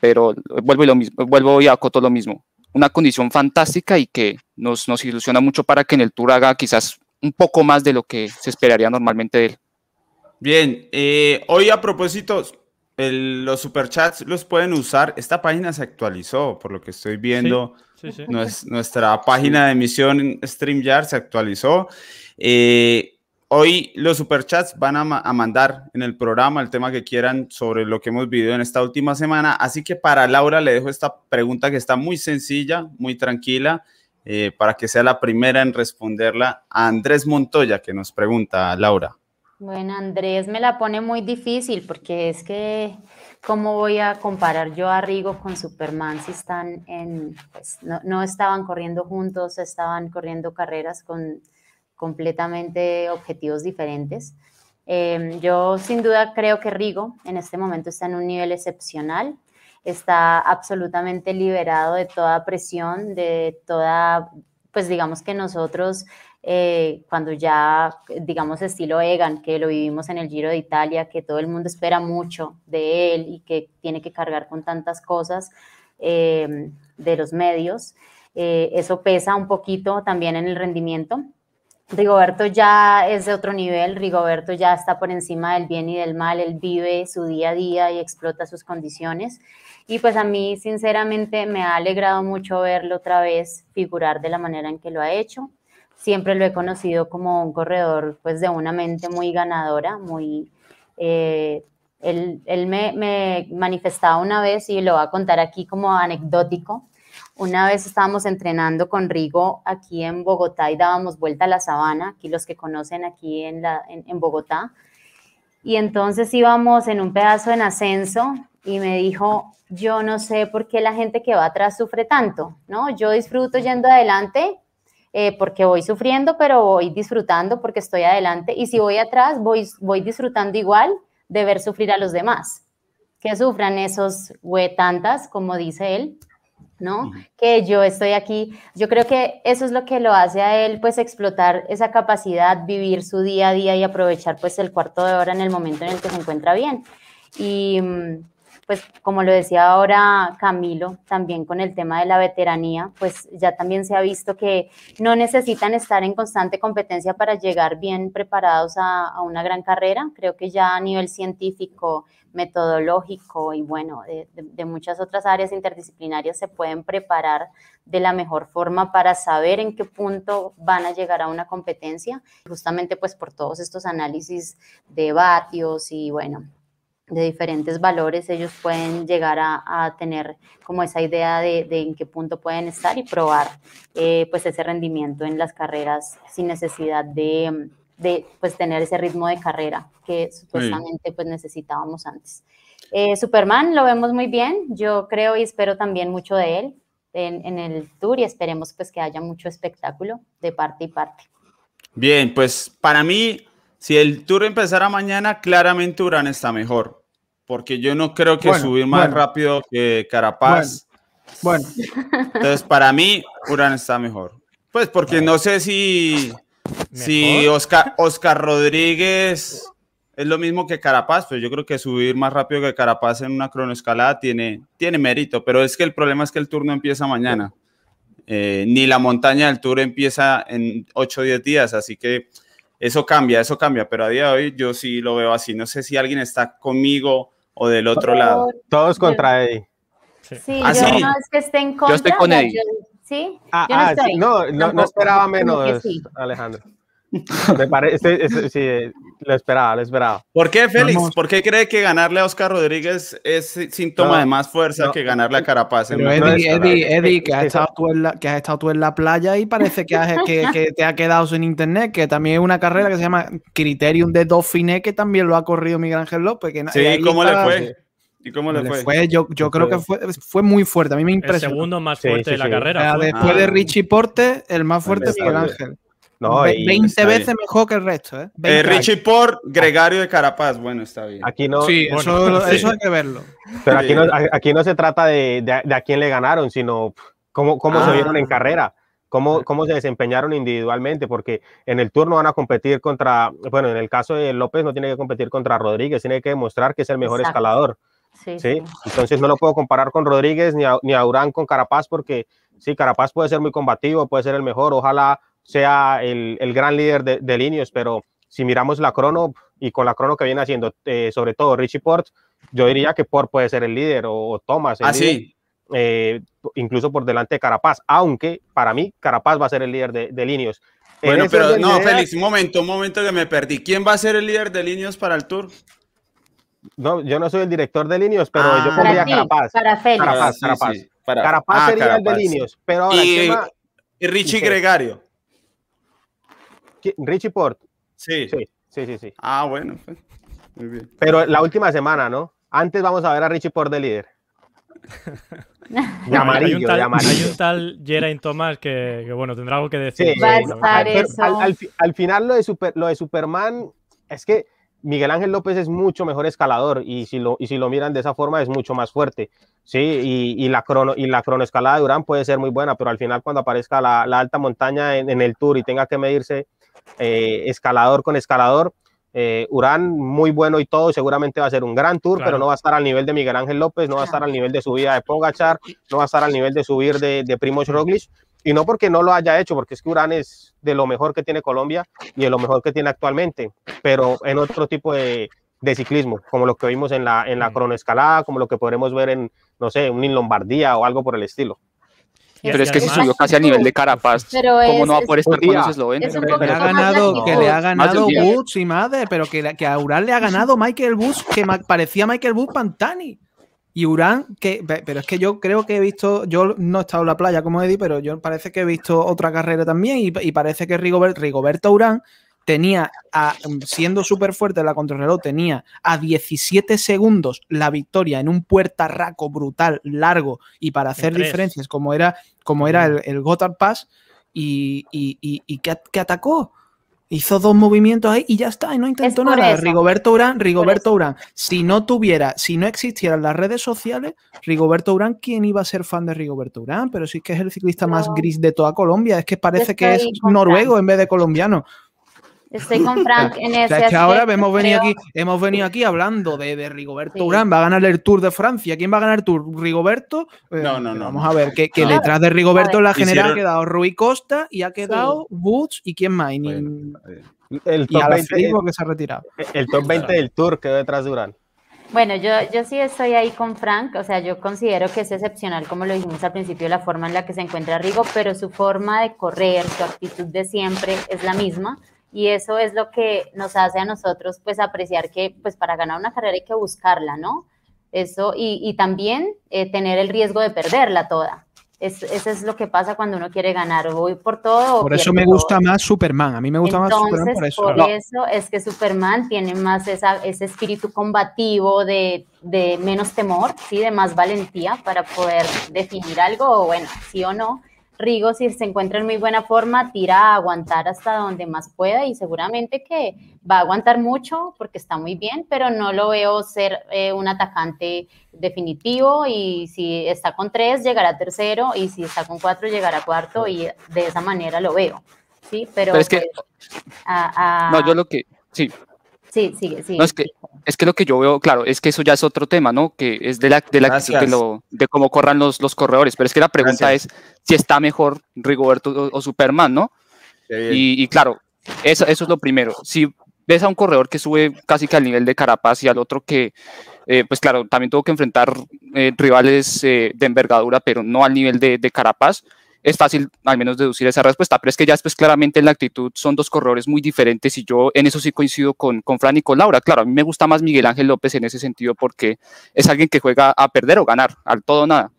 pero vuelvo y, lo mismo, vuelvo y acoto lo mismo. Una condición fantástica y que nos, nos ilusiona mucho para que en el Tour haga quizás un poco más de lo que se esperaría normalmente de él. Bien, eh, hoy a propósito, los superchats los pueden usar. Esta página se actualizó, por lo que estoy viendo. nuestra página de emisión StreamYard se actualizó. Eh, hoy los superchats van a, mandar en el programa el tema que quieran sobre lo que hemos vivido en esta última semana. Así que para Laura le dejo esta pregunta que está muy sencilla, muy tranquila, eh, para que sea la primera en responderla a Andrés Montoya, que nos pregunta, Laura. Bueno, Andrés me la pone muy difícil porque es que, ¿cómo voy a comparar yo a Rigo con Superman si están en, pues no, no estaban corriendo juntos, estaban corriendo carreras con completamente objetivos diferentes? Eh, yo sin duda creo que Rigo en este momento está en un nivel excepcional, está absolutamente liberado de toda presión, de toda, pues digamos que nosotros eh, cuando ya, digamos, estilo Egan, que lo vivimos en el Giro de Italia, que todo el mundo espera mucho de él y que tiene que cargar con tantas cosas eh, de los medios, eh, eso pesa un poquito también en el rendimiento. Rigoberto ya es de otro nivel, Rigoberto ya está por encima del bien y del mal, él vive su día a día y explota sus condiciones. Y pues a mí sinceramente me ha alegrado mucho verlo otra vez figurar de la manera en que lo ha hecho siempre lo he conocido como un corredor pues de una mente muy ganadora, muy... Eh, él, él me, me, manifestaba una vez y lo va a contar aquí como anecdótico. Una vez estábamos entrenando con Rigo aquí en Bogotá y dábamos vuelta a la sabana, aquí los que conocen aquí en, en, Bogotá. Y entonces íbamos en un pedazo en ascenso y me dijo, yo no sé por qué la gente que va atrás sufre tanto, ¿no? Yo disfruto yendo adelante eh, porque voy sufriendo, pero voy disfrutando porque estoy adelante. Y si voy atrás, voy, voy disfrutando igual de ver sufrir a los demás. Que sufran esos tantas, como dice él, ¿no? Que yo estoy aquí. Yo creo que eso es lo que lo hace a él, pues explotar esa capacidad, vivir su día a día y aprovechar pues el cuarto de hora en el momento en el que se encuentra bien. Y mm, pues como lo decía ahora Camilo, también con el tema de la veteranía, pues ya también se ha visto que no necesitan estar en constante competencia para llegar bien preparados a, una gran carrera. Creo que ya a nivel científico, metodológico y bueno, de, muchas otras áreas interdisciplinarias se pueden preparar de la mejor forma para saber en qué punto van a llegar a una competencia, justamente pues por todos estos análisis de vatios y bueno, de diferentes valores, ellos pueden llegar a, tener como esa idea de, en qué punto pueden estar y probar eh, pues ese rendimiento en las carreras sin necesidad de, de, pues tener ese ritmo de carrera que supuestamente pues necesitábamos antes. Eh, Superman lo vemos muy bien, yo creo y espero también mucho de él en, en el tour y esperemos pues que haya mucho espectáculo de parte y parte. Bien, pues para mí si el tour empezara mañana, claramente Urán está mejor, porque yo no creo que subir más rápido que Carapaz. Bueno, Entonces, para mí, Urán está mejor. Pues porque no sé si, si Oscar, Oscar Rodríguez es lo mismo que Carapaz, pero yo creo que subir más rápido que Carapaz en una cronoescalada tiene, tiene mérito, pero es que el problema es que el tour no empieza mañana. Eh, ni la montaña del tour empieza en 8 o 10 días, así que eso cambia, eso cambia, pero a día de hoy yo sí lo veo así. No sé si alguien está conmigo o del otro lado. Todos contra Eddie. Sí, ¿Ah, yo no es que esté en contra. Yo estoy con Eddie. sí, ah, yo no, ah, sí, no, no, no, esperaba menos, Alejandro. Me parece, sí, lo esperaba, lo esperaba. ¿Por qué, Félix? ¿Por qué cree que ganarle a Oscar Rodríguez es síntoma de más fuerza que ganarle a Carapaz? Pero Eddie, Eddie, Eddie, que has, estado tú en la, que has estado tú en la playa y parece que, has, que, que, te ha quedado sin internet, que también es una carrera que se llama Criterium de Dauphiné, que también lo ha corrido Miguel Ángel López. Que sí, ¿cómo le fue? ¿Y cómo le, fue? Yo, yo creo que fue, fue muy fuerte. A mí me impresionó. El segundo más fuerte de la carrera. después de Richie Porte, el más fuerte es Miguel Ángel. No, 20 veces mejor que el resto, ¿eh? eh Richie Port, Gregario de Carapaz, bueno, está bien. Aquí no, sí, eso, eso, hay que verlo. Pero aquí no, aquí no se trata de, de, a quién le ganaron, sino cómo, cómo se vieron en ah. carrera, cómo, cómo se desempeñaron individualmente, porque en el turno van a competir contra, bueno, en el caso de López no tiene que competir contra Rodríguez, tiene que demostrar que es el mejor escalador. Sí, sí, Entonces no lo puedo comparar con Rodríguez ni a, ni a Urán con Carapaz, porque sí, Carapaz puede ser muy combativo, puede ser el mejor, ojalá sea el, el gran líder de, de líneas, pero si miramos la crono y con la crono que viene haciendo, eh, sobre todo Richie Port, yo diría que Port puede ser el líder o, Thomas. El ah, líder, eh, incluso por delante de Carapaz, aunque para mí Carapaz va a ser el líder de, de líneas. Bueno, pero no, Félix, un momento, un momento que me perdí. ¿Quién va a ser el líder de líneas para el tour? No, yo no soy el director de Linios, pero Ah. yo Para pondría ti, Carapaz. para Félix. Carapaz, Ah, sí, Carapaz. sí, para- Carapaz ah, sería el de. Linios, pero ahora Y, el tema, y Richie. Gregario. ¿Qui- Richie Port, Sí. sí, sí, sí, sí. Ah, bueno. pues, Muy bien. Pero la última semana, ¿no? Antes vamos a ver a Richie Port de líder. De Hay un amarillo, tal, de amarillo. hay un tal Geraint Thomas que, que, bueno, tendrá algo que decir. Sí, Va a sobre- estar Pero eso. al, al fi- al final lo de, Super- lo de Superman es que Miguel Ángel López es mucho mejor escalador y si lo, y si lo miran de esa forma es mucho más fuerte. Sí, y, y la, crono, y la cronoescalada de Durán puede ser muy buena, pero al final cuando aparezca la, la alta montaña en, en el tour y tenga que medirse eh, escalador con escalador, eh, Urán muy bueno y todo, seguramente va a ser un gran tour, Claro. pero no va a estar al nivel de Miguel Ángel López, no va a estar al nivel de subida de Pogachar, no va a estar al nivel de subir de, de Primoz Roglic, y no porque no lo haya hecho, porque es que Urán es de lo mejor que tiene Colombia y de lo mejor que tiene actualmente, pero en otro tipo de, de ciclismo, como lo que vimos en la, en la Mm. cronoescalada, como lo que podremos ver en, no sé, un Lombardía o algo por el estilo. Pero es que si subió casi al nivel de Carapaz, Pero ¿cómo es- no va a poder estar con los eslovenos? Es Que le ha ganado, que le ha ganado. Woods y madre, pero que, que a Urán le ha ganado Michael Woods, que parecía Michael Woods Pantani. Y Urán, que, pe- pero es que yo creo que he visto, yo no he estado en la playa como Eddie, pero yo parece que he visto otra carrera también y, y parece que Rigobert- Rigoberto Urán tenía, a- siendo súper fuerte la contrarreloj, tenía a 17 segundos la victoria en un puertarraco brutal, largo y para hacer diferencias como era, como era el, el Gotthard Pass y, y, y- y que, que atacó. Hizo dos movimientos ahí y ya está, y no intentó nada. eso. Rigoberto Urán, Rigoberto. Urán, si no tuviera, si no existieran las redes sociales, Rigoberto Urán, ¿quién iba a ser fan de Rigoberto Urán? Pero sí que es el ciclista más gris de toda Colombia, es que parece que es noruego Frank. en vez de colombiano. Estoy con Frank en O ese sea, es que ahora hemos venido, creo- aquí, hemos venido aquí hablando de, de Rigoberto Sí. Urán, va a ganar el Tour de Francia. ¿Quién va a ganar el Tour? ¿Rigoberto? Eh, No, no, no, Vamos a ver, que, que No. detrás de Rigoberto en la general Hicieron- ha quedado Rui Costa y ha quedado Woods y quién más. Y, Bueno, El y top, a la 20, que se ha retirado. el top 20 del Tour quedó detrás de Urán. Bueno, yo, yo sí estoy ahí con Frank, o sea, yo considero que es excepcional, como lo dijimos al principio, la forma en la que se encuentra Rigo, pero su forma de correr, su actitud de siempre es la misma y eso es lo que nos hace a nosotros pues apreciar que pues para ganar una carrera hay que buscarla, ¿no? Eso y, y también eh, tener el riesgo de perderla toda. Es, eso es lo que pasa cuando uno quiere ganar, o voy por todo. Por eso me todo. gusta más Superman. A mí me gusta más Superman por eso. Por No. eso es que Superman tiene más esa, ese espíritu combativo de, de menos temor, ¿sí? de más valentía para poder definir algo, o bueno, sí o no. Rigo, si se encuentra en muy buena forma, tira a aguantar hasta donde más pueda y seguramente que va a aguantar mucho porque está muy bien, pero no lo veo ser eh, un atacante definitivo y si está con tres llegará tercero y si está con cuatro llegará cuarto y de esa manera lo veo. Sí, pero, Pero es que- pues, a- a- No, yo lo que, sí, Sí, sigue, sigue. No, es que- es que lo que yo veo, claro, es que eso ya es otro tema, ¿no? Que es de la, de, la actitud de, Gracias. lo, de cómo corran los, los corredores. Pero es que la pregunta Gracias. es si está mejor Rigoberto o, o Superman, ¿no? Y, y claro, eso, eso es lo primero. Si ves a un corredor que sube casi que al nivel de Carapaz y al otro que, eh, pues claro, también tuvo que enfrentar eh, rivales eh, de envergadura, pero no al nivel de, de Carapaz, es fácil al menos deducir esa respuesta. Pero es que ya después claramente en la actitud son dos corredores muy diferentes y yo en eso sí coincido con, con Fran y con Laura. Claro, a mí me gusta más Miguel Ángel López en ese sentido porque es alguien que juega a perder o ganar, al todo o nada.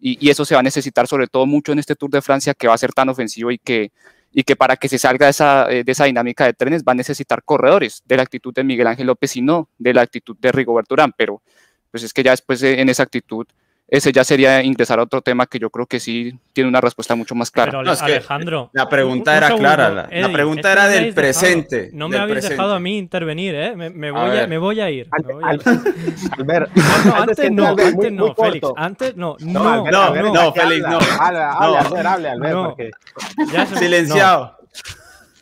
Y, y eso se va a necesitar sobre todo mucho en este Tour de Francia que va a ser tan ofensivo y que, y que para que se salga de esa, eh, de esa dinámica de trenes va a necesitar corredores de la actitud de Miguel Ángel López y no de la actitud de Rigoberto Urán, pero pues es que ya después de- en esa actitud, ese ya sería ingresar a otro tema que yo creo que sí tiene una respuesta mucho más clara. Pero No, es que Alejandro. la pregunta un- un era segundo, clara, la- pregunta es que era del dejado- presente, no me habéis presente. dejado a mí intervenir, ¿eh? Me, voy, a, me voy a ir. Al- me voy a al- ir. Albert, No, no, antes no, muy- antes no, Félix. Antes no, No, no, Albert, no, Albert, no, Félix, no. Habla, habla, No. Albert, hable, Albert, No. porque Ya se- Silenciado.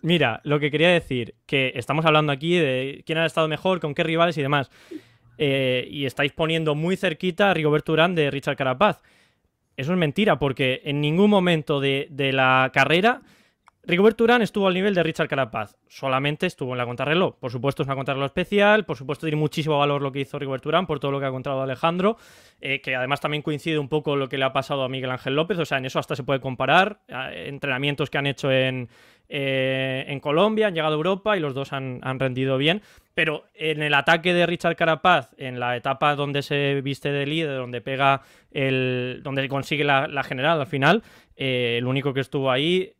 Mira, lo que quería decir, que estamos hablando aquí de quién ha estado mejor, con qué rivales y demás. Eh, y estáis poniendo muy cerquita a Rigoberto Urán de Richard Carapaz. Eso es mentira, porque en ningún momento de, de la carrera Rigoberto Urán estuvo al nivel de Richard Carapaz. Solamente estuvo en la contrarreloj. Por supuesto, es una contrarreloj especial. Por supuesto, tiene muchísimo valor lo que hizo Rigoberto Urán por todo lo que ha contado Alejandro. eh, que además también coincide un poco lo que le ha pasado a Miguel Ángel López. O sea, en eso hasta se puede comparar. entrenamientos que han hecho en, eh, en Colombia, han llegado a Europa y los dos han, rendido bien. Pero en el ataque de Richard Carapaz, en la etapa donde se viste de líder, donde pega el. donde consigue la, general al final, eh, el único que estuvo ahí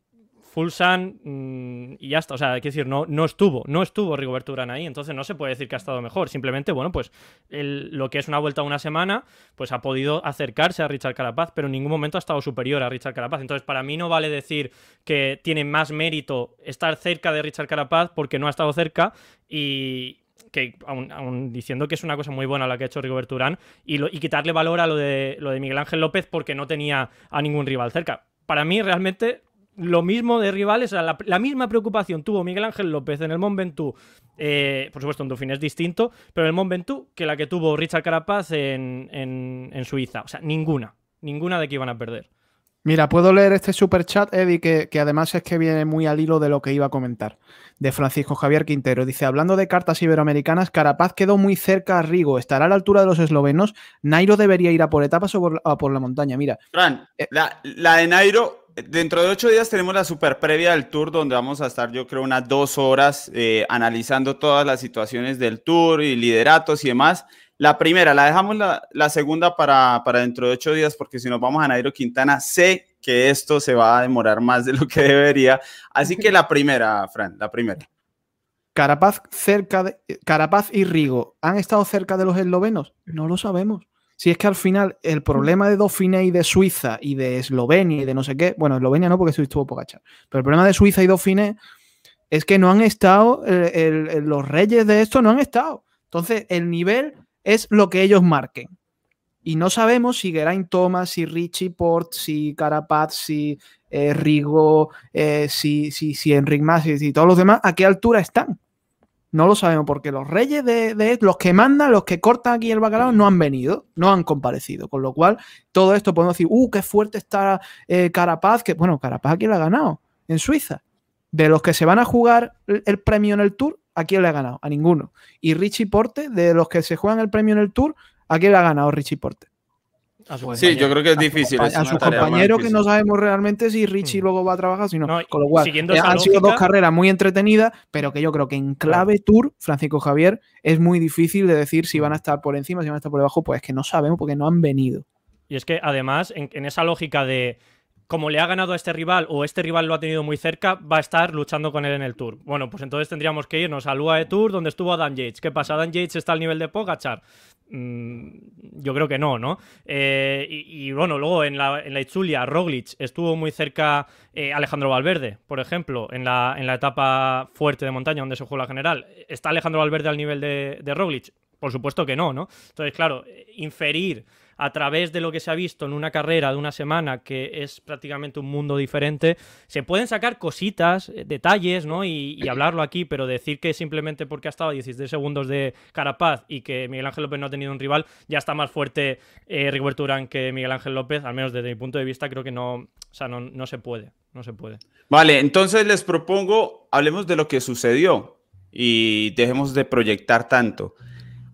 Fulsan mm, y ya está. O sea, hay que decir, no, no estuvo, no estuvo Rigoberto Urán ahí, entonces no se puede decir que ha estado mejor. Simplemente, bueno, pues lo que es una vuelta una semana, pues ha podido acercarse a Richard Carapaz, pero en ningún momento ha estado superior a Richard Carapaz. Entonces, para mí no vale decir que tiene más mérito estar cerca de Richard Carapaz porque no ha estado cerca y, que aún, diciendo que es una cosa muy buena la que ha hecho Rigoberto Urán y, y, quitarle valor a lo de, lo de Miguel Ángel López porque no tenía a ningún rival cerca. Para mí realmente lo mismo de rivales, la, misma preocupación tuvo Miguel Ángel López en el Mont Ventoux, eh, por supuesto en Dauphiné es distinto, pero en el Mont Ventoux que la que tuvo Richard Carapaz en, en, Suiza. O sea, ninguna, ninguna de que iban a perder. Mira, puedo leer este super chat, Eddie, que, que, además es que viene muy al hilo de lo que iba a comentar, de Francisco Javier Quintero. Dice, hablando de cartas iberoamericanas, Carapaz quedó muy cerca a Rigo, estará a la altura de los eslovenos, Nairo debería ir a por etapas o por, por la montaña. Mira. Fran, eh, la, la, de Nairo dentro de ocho días tenemos la super previa del tour donde vamos a estar yo creo unas dos horas eh, analizando todas las situaciones del tour y lideratos y demás. La primera, la dejamos la, la segunda para, para, dentro de ocho días porque si nos vamos a Nairo Quintana, sé que esto se va a demorar más de lo que debería. Así que la primera, Fran, la primera. Carapaz, cerca de, Carapaz y Rigo, ¿han estado cerca de los eslovenos? No lo sabemos. Si es que al final el problema de Dauphiné y de Suiza y de Eslovenia y de no sé qué, bueno, Eslovenia no porque estuvo Pogachar, pero el problema de Suiza y Dauphiné es que no han estado, los reyes de esto no han estado. Entonces, el nivel es lo que ellos marquen. Y no sabemos si Geraint Thomas, si Richie Port, si Carapaz, si eh, Rigo, eh, si, si, si Enric Mas, y todos los demás, a qué altura están. No lo sabemos porque los reyes de, los que mandan, los que cortan aquí el bacalao, no han venido, no han comparecido. Con lo cual, todo esto podemos decir, uh, qué fuerte está eh, Carapaz, que bueno, Carapaz aquí lo ha ganado en Suiza. De los que se van a jugar el, premio en el Tour, ¿a quién le ha ganado? A ninguno. Y Richie Porte, de los que se juegan el premio en el Tour, ¿a quién le ha ganado Richie Porte? Sí, yo creo que es difícil. A, su compañero que no sabemos realmente si Richie hmm. luego va a trabajar, sino con lo cual eh, han sido dos carreras muy entretenidas, pero que yo creo que en clave Tour, Francisco Javier, es muy difícil de decir si van a estar por encima, si van a estar por debajo, pues es que no sabemos porque no han venido. Y es que además, en esa lógica de como le ha ganado a este rival o este rival lo ha tenido muy cerca, va a estar luchando con él en el Tour. Bueno, pues entonces tendríamos que irnos al UAE Tour donde estuvo Adam Yates. ¿Qué pasa? ¿Adam Yates está al nivel de Pogachar? Mm, yo creo que no, ¿no? Eh, y, bueno, luego en la, en la Itzulia, Roglic estuvo muy cerca eh, Alejandro Valverde, por ejemplo, en la, en la etapa fuerte de montaña donde se jugó la general. ¿Está Alejandro Valverde al nivel de, de Roglic? Por supuesto que no, ¿no? Entonces, claro, inferir a través de lo que se ha visto en una carrera de una semana que es prácticamente un mundo diferente, se pueden sacar cositas, eh, detalles, ¿no? Y, hablarlo aquí, pero decir que simplemente porque ha estado 16 segundos de Carapaz y que Miguel Ángel López no ha tenido un rival, ya está más fuerte eh, Rigoberto Urán que Miguel Ángel López, al menos desde mi punto de vista, creo que no, o sea, no, no se puede, no se puede. Vale, entonces les propongo, hablemos de lo que sucedió y dejemos de proyectar tanto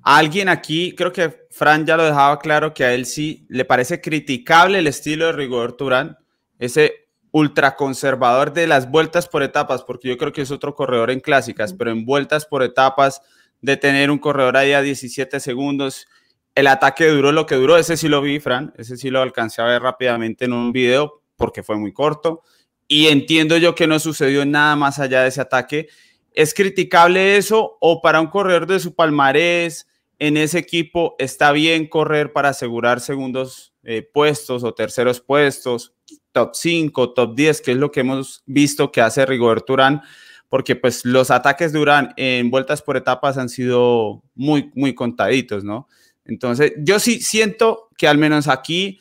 alguien aquí, creo que Fran ya lo dejaba claro, que a él sí le parece criticable el estilo de Rigor Turán, ese ultraconservador de las vueltas por etapas, porque yo creo que es otro corredor en clásicas, pero en vueltas por etapas, de tener un corredor ahí a 17 segundos, el ataque duró lo que duró, ese sí lo vi, Fran, ese sí lo alcancé a ver rápidamente en un video, porque fue muy corto, y entiendo yo que no sucedió nada más allá de ese ataque. ¿Es criticable eso o para un corredor de su palmarés? En ese equipo está bien correr para asegurar segundos eh, puestos o terceros puestos, top 5, top 10, que es lo que hemos visto que hace Rigoberto Urán, porque pues los ataques de Urán en vueltas por etapas han sido muy, muy contaditos, ¿no? Entonces, yo sí siento que al menos aquí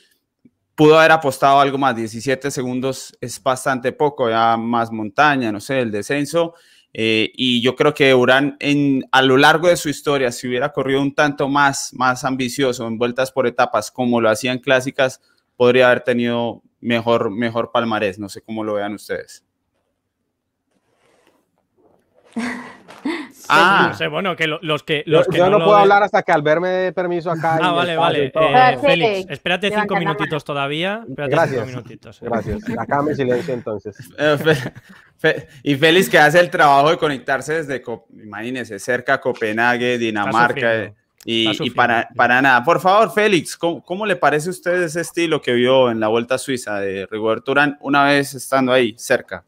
pudo haber apostado algo más, 17 segundos es bastante poco, ya más montaña, no sé, el descenso, eh, y yo creo que Urán en, a lo largo de su historia, si hubiera corrido un tanto más, más ambicioso en vueltas por etapas como lo hacían clásicas, podría haber tenido mejor, mejor palmarés. No sé cómo lo vean ustedes. Ah, no sé, bueno, que los que. Los yo, no, puedo hablar hasta que Albert me dé permiso acá. Ah, vale, vale. Eh, Félix, espérate cinco minutitos todavía. Espérate Gracias. Cinco minutitos, eh. Gracias. Acá me silencio entonces. Eh, y Félix que hace el trabajo de conectarse desde, imagínense, cerca a Copenhague, Dinamarca. Y, para, para, nada. Por favor, Félix, ¿cómo, le parece a usted ese estilo que vio en la Vuelta Suiza de Rigoberto Urán una vez estando ahí cerca?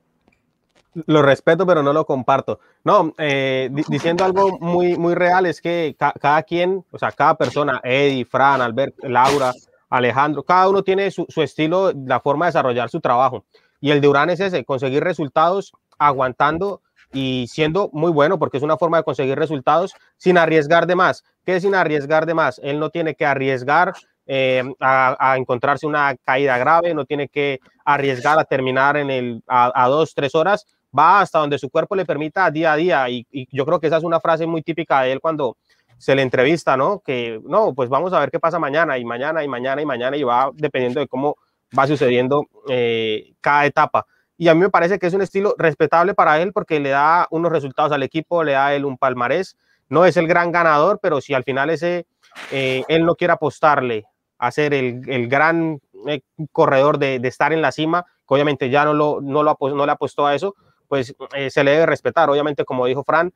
Lo respeto, pero no lo comparto. No, eh, diciendo algo muy, muy real, es que cada quien, o sea, cada persona, Eddie, Fran, Albert, Laura, Alejandro, cada uno tiene su, su estilo, la forma de desarrollar su trabajo. Y el de Urán es ese, conseguir resultados aguantando y siendo muy bueno, porque es una forma de conseguir resultados sin arriesgar de más. ¿Qué sin arriesgar de más? Él no tiene que arriesgar eh, a, encontrarse una caída grave, no tiene que arriesgar a terminar en el, a, dos, tres horas, va hasta donde su cuerpo le permita día a día. Y, yo creo que esa es una frase muy típica de él cuando se le entrevista, ¿no? Que no, pues vamos a ver qué pasa mañana y mañana y mañana y mañana y va dependiendo de cómo va sucediendo eh, cada etapa. Y a mí me parece que es un estilo respetable para él porque le da unos resultados al equipo, le da él un palmarés no es el gran ganador, pero si al final ese, eh, él no quiere apostarle a ser el, gran eh, corredor de, estar en la cima, que obviamente ya no, lo, no, lo, no le apostó a eso, pues eh, se le debe respetar. Obviamente, como dijo Fran,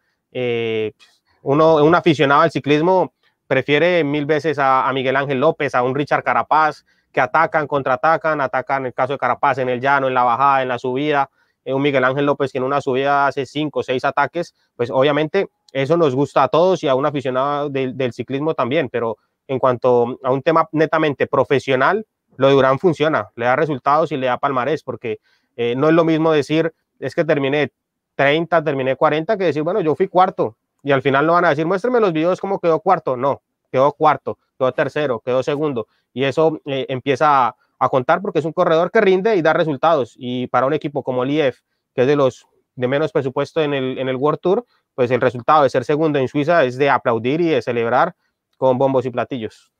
uno, un aficionado al ciclismo prefiere mil veces a, Miguel Ángel López, a un Richard Carapaz, que atacan, contraatacan, atacan en el caso de Carapaz en el llano, en la bajada, en la subida, un Miguel Ángel López que en una subida hace cinco o seis ataques, pues obviamente eso nos gusta a todos y a un aficionado del ciclismo también, pero en cuanto a un tema netamente profesional, lo de Durán funciona, le da resultados y le da palmarés, porque eh, no es lo mismo decir, es que terminé 30, terminé 40, que decir, bueno, yo fui cuarto, y al final no van a decir, muéstrame los videos cómo quedó cuarto, no, quedó cuarto, quedó tercero, quedó segundo, y eso eh, empieza a, contar porque es un corredor que rinde y da resultados, y para un equipo como el IF, que es de los de menos presupuesto en el, en el World Tour, pues el resultado de ser segundo en Suiza es de aplaudir y de celebrar con bombos y platillos.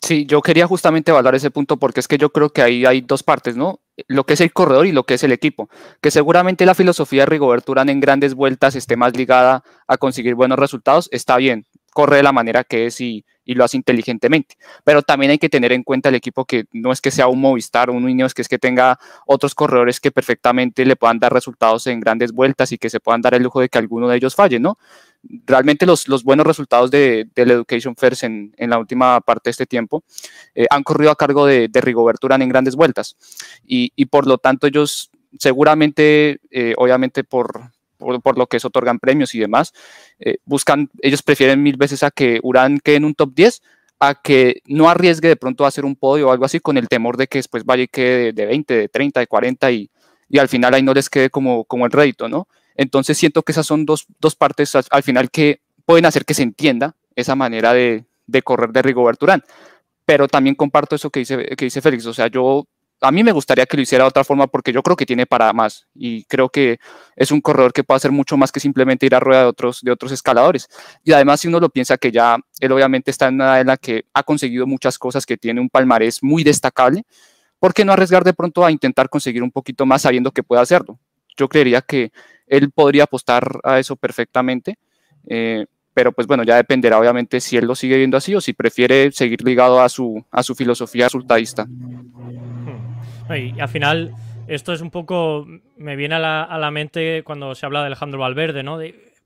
Sí, yo quería justamente evaluar ese punto porque es que yo creo que ahí hay dos partes, ¿no? Lo que es el corredor y lo que es el equipo. Que seguramente la filosofía de Rigoberto Urán en grandes vueltas esté más ligada a conseguir buenos resultados, está bien, corre de la manera que es y, lo hace inteligentemente. Pero también hay que tener en cuenta el equipo que no es que sea un Movistar o un Ineos, que es que tenga otros corredores que perfectamente le puedan dar resultados en grandes vueltas y que se puedan dar el lujo de que alguno de ellos falle, ¿no? Realmente los, los buenos resultados de, del Education First en, en, la última parte de este tiempo eh, han corrido a cargo de, de Rigoberto Urán en grandes vueltas. Y, y por lo tanto ellos seguramente, eh, obviamente por, por, lo que es otorgan premios y demás, eh, buscan, ellos prefieren mil veces a que Urán quede en un top 10 a que no arriesgue de pronto a hacer un podio o algo así con el temor de que después vaya y quede de, 20, de 30, de 40 y, y, al final ahí no les quede como, como el rédito, ¿no? Entonces siento que esas son dos, dos partes al, al, final que pueden hacer que se entienda esa manera de, de correr de Rigoberto Urán. Pero también comparto eso que dice, que dice Félix, o sea, yo a mí me gustaría que lo hiciera de otra forma porque yo creo que tiene para más y creo que es un corredor que puede hacer mucho más que simplemente ir a rueda de otros, de otros escaladores. Y además, si uno lo piensa que ya él obviamente está en una edad en la que ha conseguido muchas cosas, que tiene un palmarés muy destacable, ¿por qué no arriesgar de pronto a intentar conseguir un poquito más sabiendo que puede hacerlo? Yo creería que él podría apostar a eso perfectamente. Eh, pero pues bueno, ya dependerá obviamente si él lo sigue viendo así o si prefiere seguir ligado a su, a su filosofía resultadista. Y al final, esto es un poco. Me viene a la, a la mente cuando se habla de Alejandro Valverde, ¿no?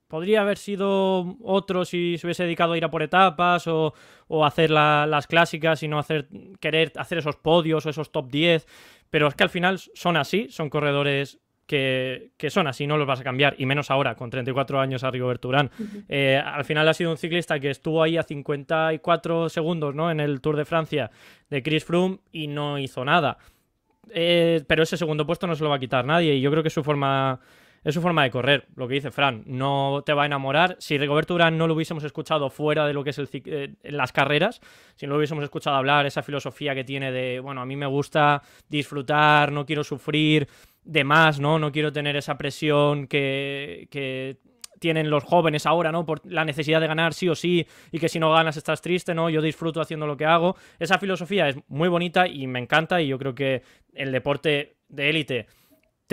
Podría haber sido otro si se hubiese dedicado a ir a por etapas o, o hacer la, las clásicas y no hacer, querer hacer esos podios o esos top 10. Pero es que al final son así, son corredores que, que, son así, no los vas a cambiar, y menos ahora, con 34 años a Rigoberto Urán. Uh -huh. eh, al final ha sido un ciclista que estuvo ahí a 54 segundos ¿no? en el Tour de Francia de Chris Froome y no hizo nada. Eh, pero ese segundo puesto no se lo va a quitar nadie y yo creo que su forma es su forma de correr, lo que dice Fran, no te va a enamorar. Si Rigoberto Urán no lo hubiésemos escuchado fuera de lo que es el eh, las carreras, si no lo hubiésemos escuchado hablar, esa filosofía que tiene de, bueno, a mí me gusta disfrutar, no quiero sufrir de más, ¿no? No quiero tener esa presión que, que tienen los jóvenes ahora, ¿no? Por la necesidad de ganar sí o sí y que si no ganas estás triste, ¿no? Yo disfruto haciendo lo que hago. Esa filosofía es muy bonita y me encanta y yo creo que el deporte de élite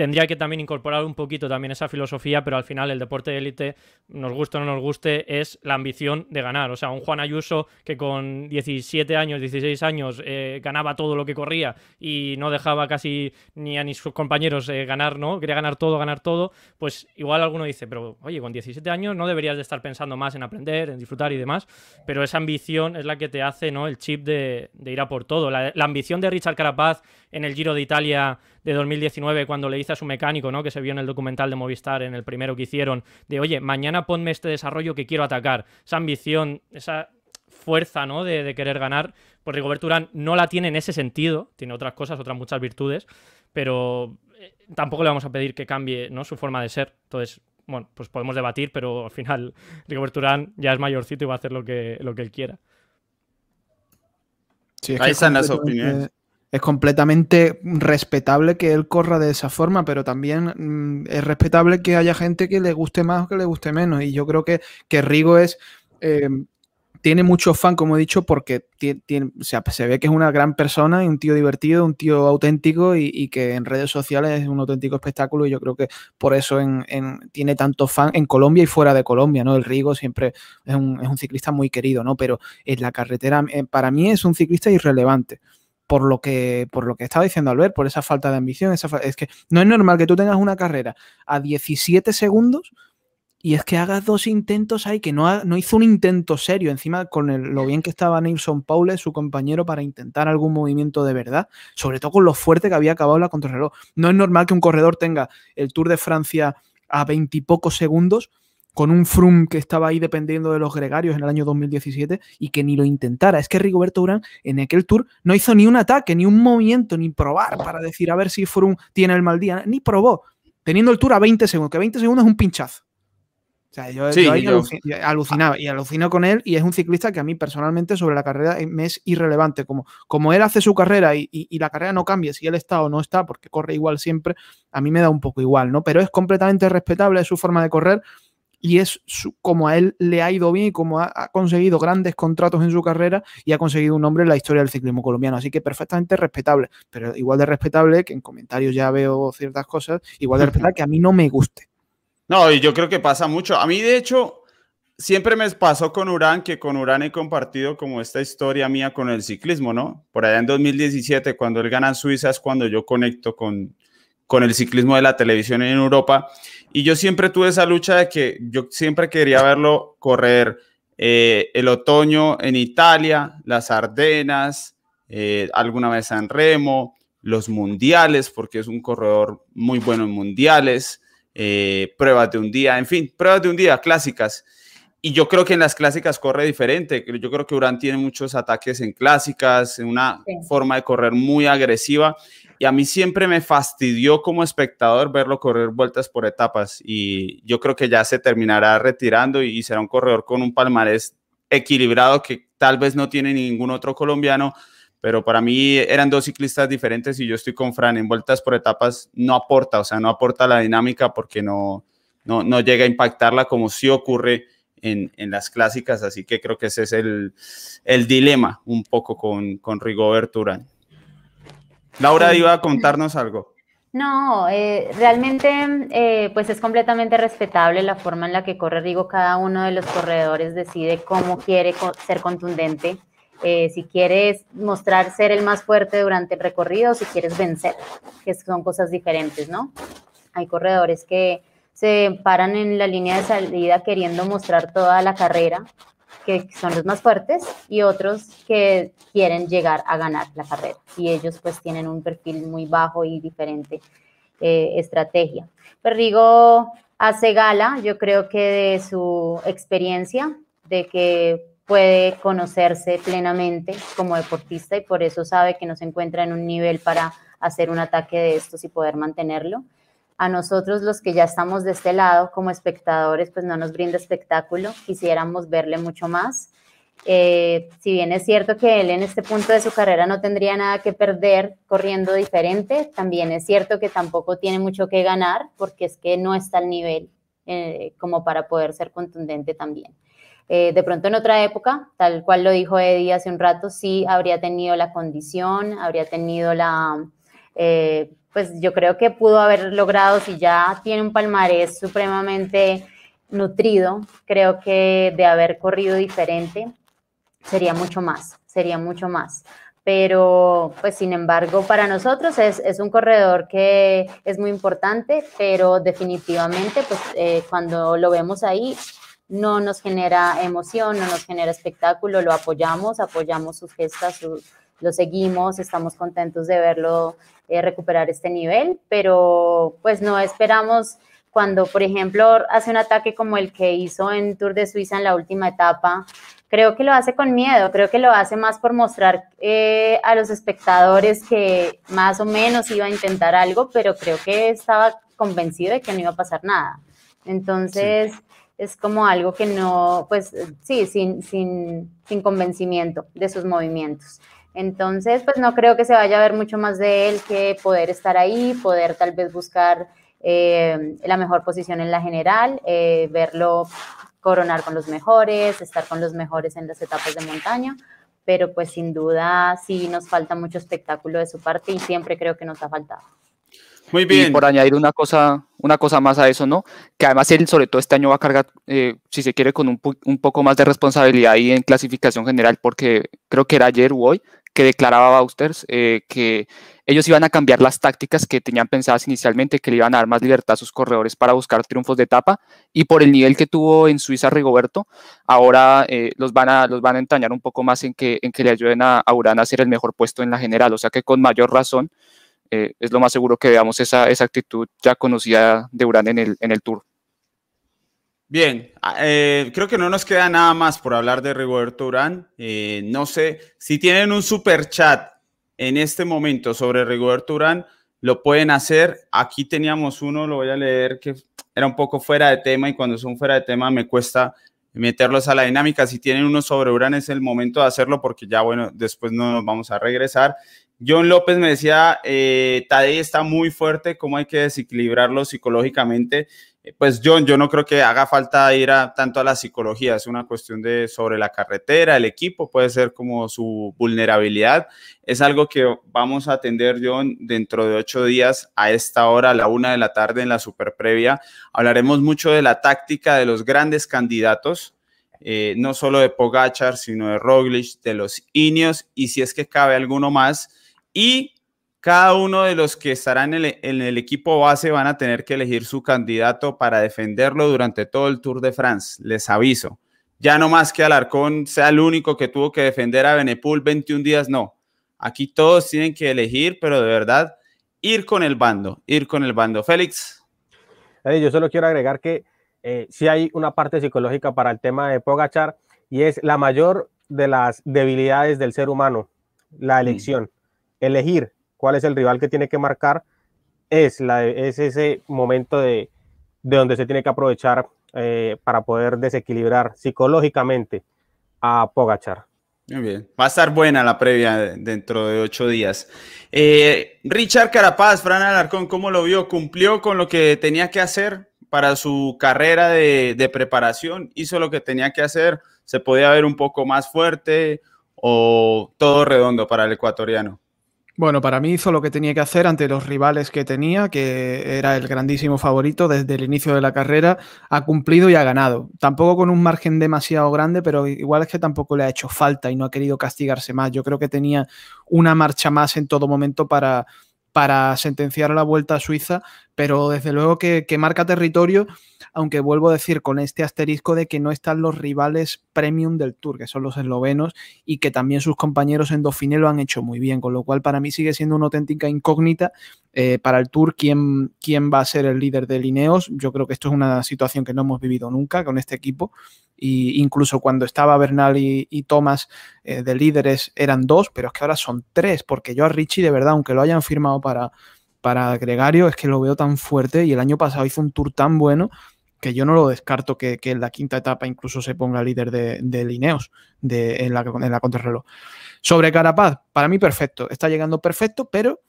tendría que también incorporar un poquito también esa filosofía, pero al final el deporte de élite, nos guste o no nos guste, es la ambición de ganar. O sea, un Juan Ayuso que con 17 años, 16 años eh, ganaba todo lo que corría y no dejaba casi ni a ni sus compañeros eh, ganar, ¿no? Quería ganar todo, ganar todo, pues igual alguno dice, pero oye, con 17 años no deberías de estar pensando más en aprender, en disfrutar y demás, pero esa ambición es la que te hace, ¿no? El chip de, ir a por todo. La, la ambición de Richard Carapaz en el Giro de Italia de 2019 cuando le dice a su mecánico, ¿no? Que se vio en el documental de Movistar, en el primero que hicieron, de oye, mañana ponme este desarrollo que quiero atacar. Esa ambición, esa fuerza, ¿no? De, querer ganar, pues Rigobert Urán no la tiene en ese sentido, tiene otras cosas, otras muchas virtudes, pero eh, tampoco le vamos a pedir que cambie, ¿no? Su forma de ser. Entonces, bueno, pues podemos debatir, pero al final Rigobert Urán ya es mayorcito y va a hacer lo que, lo que él quiera. Ahí están las opiniones es completamente respetable que él corra de esa forma, pero también mm, es respetable que haya gente que le guste más o que le guste menos. Y yo creo que, que Rigo es. Eh, tiene mucho fan, como he dicho, porque se ve que es una gran persona y un tío divertido, un tío auténtico y, que en redes sociales es un auténtico espectáculo y yo creo que por eso en, tiene tanto fan en Colombia y fuera de Colombia, ¿no? El Rigo siempre es un, es un ciclista muy querido, ¿no? Pero en la carretera, eh, para mí es un ciclista irrelevante por lo que por lo que estaba diciendo Albert, por esa falta de ambición. Esa es que no es normal que tú tengas una carrera a 17 segundos y es que hagas dos intentos ahí, que no, no hizo un intento serio, encima con lo bien que estaba Nilsson Paule, su compañero, para intentar algún movimiento de verdad, sobre todo con lo fuerte que había acabado la contrarreloj. No es normal que un corredor tenga el Tour de Francia a veintipocos segundos con un Frum que estaba ahí dependiendo de los gregarios en el año 2017 y que ni lo intentara. Es que Rigoberto Urán en aquel tour no hizo ni un ataque, ni un movimiento, ni probar para decir a ver si Frum tiene el mal día, ni probó, teniendo el tour a 20 segundos, que 20 segundos es un pinchazo. O sea, yo, ahí alucinaba y alucino con él y es un ciclista que a mí personalmente sobre la carrera me es irrelevante. Como, como él hace su carrera y, y, la carrera no cambia si él está o no está, porque corre igual siempre, a mí me da un poco igual, ¿no? Pero es completamente respetable su forma de correr y es como a él le ha ido bien y como ha, conseguido grandes contratos en su carrera y ha conseguido un nombre en la historia del ciclismo colombiano. Así que perfectamente respetable, pero igual de respetable que en comentarios ya veo ciertas cosas, igual de respetable que a mí no me guste. No, y yo creo que pasa mucho. A mí, de hecho, siempre me pasó con Urán, que con Urán he compartido como esta historia mía con el ciclismo, ¿no? Por allá en 2017, cuando él gana en Suiza, es cuando yo conecto con, con el ciclismo de la televisión en Europa. Y yo siempre tuve esa lucha de que yo siempre quería verlo correr eh, el otoño en Italia, las Ardenas, eh, alguna vez en Remo, los mundiales, porque es un corredor muy bueno en mundiales, eh, pruebas de un día, en fin, pruebas de un día clásicas. Y yo creo que en las clásicas corre diferente. Yo creo que Urán tiene muchos ataques en clásicas, una forma de correr muy agresiva y a mí siempre me fastidió como espectador verlo correr vueltas por etapas y yo creo que ya se terminará retirando y será un corredor con un palmarés equilibrado que tal vez no tiene ningún otro colombiano, pero para mí eran dos ciclistas diferentes y yo estoy con Fran en vueltas por etapas no aporta, o sea, no aporta la dinámica porque no, no, no llega a impactarla como sí ocurre en, en, las clásicas, así que creo que ese es el, el dilema un poco con, con Rigobert Urán. Laura iba a contarnos algo. No, eh, realmente eh, pues es completamente respetable la forma en la que corre Rigo. Cada uno de los corredores decide cómo quiere ser contundente. Eh, si quieres mostrar ser el más fuerte durante el recorrido, si quieres vencer, que son cosas diferentes, ¿no? Hay corredores que se paran en la línea de salida queriendo mostrar toda la carrera que son los más fuertes, y otros que quieren llegar a ganar la carrera. Y ellos pues tienen un perfil muy bajo y diferente eh, estrategia. Perrigo hace gala, yo creo que de su experiencia, de que puede conocerse plenamente como deportista y por eso sabe que no se encuentra en un nivel para hacer un ataque de estos y poder mantenerlo a nosotros los que ya estamos de este lado como espectadores, pues no nos brinda espectáculo, quisiéramos verle mucho más. Eh, si bien es cierto que él en este punto de su carrera no tendría nada que perder corriendo diferente, también es cierto que tampoco tiene mucho que ganar porque es que no está al nivel eh, como para poder ser contundente también. Eh, de pronto en otra época, tal cual lo dijo Eddie hace un rato, sí habría tenido la condición, habría tenido la pues yo creo que pudo haber logrado, si ya tiene un palmarés supremamente nutrido, creo que de haber corrido diferente, sería mucho más, sería mucho más. Pero, pues, sin embargo, para nosotros es, es un corredor que es muy importante, pero definitivamente, pues, eh, cuando lo vemos ahí, no nos genera emoción, no nos genera espectáculo, lo apoyamos, apoyamos sus gestas, lo seguimos, estamos contentos de verlo eh, recuperar este nivel, pero pues no esperamos cuando, por ejemplo, hace un ataque como el que hizo en Tour de Suiza en la última etapa, creo que lo hace con miedo, creo que lo hace más por mostrar eh, a los espectadores que más o menos iba a intentar algo, pero creo que estaba convencido de que no iba a pasar nada. Entonces, es como algo que no, pues sí, sin, sin, sin convencimiento de sus movimientos. Entonces, pues no creo que se vaya a ver mucho más de él que poder estar ahí, poder tal vez buscar eh, la mejor posición en la general, eh, verlo coronar con los mejores, estar con los mejores en las etapas de montaña, pero pues sin duda sí nos falta mucho espectáculo de su parte y siempre creo que nos ha faltado. Muy bien. Y por añadir una cosa, una cosa más a eso, ¿no? Que además él, sobre todo este año, va a cargar, eh, si se quiere, con un, un, poco más de responsabilidad ahí en clasificación general, porque creo que era ayer o hoy que declaraba Bausters eh, que ellos iban a cambiar las tácticas que tenían pensadas inicialmente, que le iban a dar más libertad a sus corredores para buscar triunfos de etapa y por el nivel que tuvo en Suiza Rigoberto, ahora eh, los, van a, los van a entañar un poco más en que, en que le ayuden a, a Urán a hacer el mejor puesto en la general, o sea que con mayor razón eh, es lo más seguro que veamos esa, esa actitud ya conocida de Urán en el, en el Tour. Bien, ah, eh, creo que no nos queda nada más por hablar de Rigoberto Urán. Eh, no sé si tienen un super chat en este momento sobre Rigoberto Urán, lo pueden hacer. Aquí teníamos uno, lo voy a leer, que era un poco fuera de tema y cuando son fuera de tema me cuesta meterlos a la dinámica. Si tienen uno sobre Urán es el momento de hacerlo porque ya, bueno, después no nos vamos a regresar. John López me decía, eh, Tadej está muy fuerte, ¿cómo hay que desequilibrarlo psicológicamente? Eh, pues John, yo no creo que haga falta ir a, tanto a la psicología, es una cuestión de sobre la carretera, el equipo, puede ser como su vulnerabilidad. Es algo que vamos a atender, John, dentro de ocho días a esta hora, a la una de la tarde en la super previa. Hablaremos mucho de la táctica de los grandes candidatos, eh, no solo de Pogachar, sino de Roglic, de los Ineos y si es que cabe alguno más. Y cada uno de los que estarán en el, equipo base van a tener que elegir su candidato para defenderlo durante todo el Tour de France. Les aviso. Ya no más que Alarcón sea el único que tuvo que defender a Benepul 21 días, no. Aquí todos tienen que elegir, pero de verdad, ir con el bando, ir con el bando. Félix. yo solo quiero agregar que eh, sí hay una parte psicológica para el tema de Pogachar y es la mayor de las debilidades del ser humano, la mm. Elegir cuál es el rival que tiene que marcar, es, la, es ese momento de, donde se tiene que aprovechar eh, para poder desequilibrar psicológicamente a Pogachar. Muy bien, va a estar buena la previa dentro de ocho días. Eh, Richard Carapaz, Fran Alarcón, ¿cómo lo vio? ¿Cumplió con lo que tenía que hacer para su carrera de, de preparación? ¿Hizo lo que tenía que hacer? ¿Se podía ver un poco más fuerte o todo redondo para el ecuatoriano? Bueno, para mí hizo lo que tenía que hacer ante los rivales que tenía, que era el grandísimo favorito desde el inicio de la carrera, ha cumplido y ha ganado. Tampoco con un margen demasiado grande, pero igual es que tampoco le ha hecho falta y no ha querido castigarse más. Yo creo que tenía una marcha más en todo momento para, para sentenciar la vuelta a Suiza, pero desde luego que, marca territorio, aunque vuelvo a decir con este asterisco de que no están los rivales premium del Tour, que son los eslovenos, y que también sus compañeros en Dauphiné lo han hecho muy bien, con lo cual para mí sigue siendo una auténtica incógnita eh, para el Tour quién, quién va a ser el líder de Lineos. Yo creo que esto es una situación que no hemos vivido nunca con este equipo, y incluso cuando estaba Bernal y, Thomas eh, de líderes eran dos, pero es que ahora son tres, porque yo a Richie de verdad, aunque lo hayan firmado para para Gregario es que lo veo tan fuerte y el año pasado hizo un tour tan bueno que yo no lo descarto que, en la quinta etapa incluso se ponga líder de, de Lineos de, en, la, en la contrarreloj. Sobre Carapaz, para mí perfecto, está llegando perfecto, pero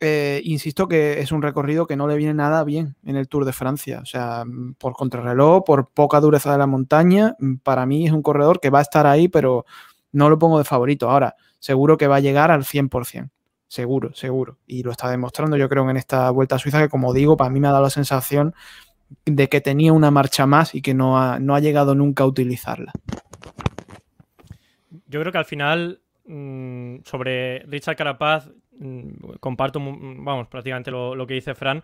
eh, insisto que es un recorrido que no le viene nada bien en el Tour de Francia. O sea, por contrarreloj, por poca dureza de la montaña, para mí es un corredor que va a estar ahí, pero no lo pongo de favorito. Ahora, seguro que va a llegar al 100%. seguro, seguro. Y lo está demostrando, yo creo, en esta vuelta a Suiza, que como digo, para mí me ha dado la sensación de que tenía una marcha más y que no ha, no ha llegado nunca a utilizarla. Yo creo que al final, mm, sobre Richard Carapaz, mm, comparto, vamos, prácticamente lo, que dice Fran.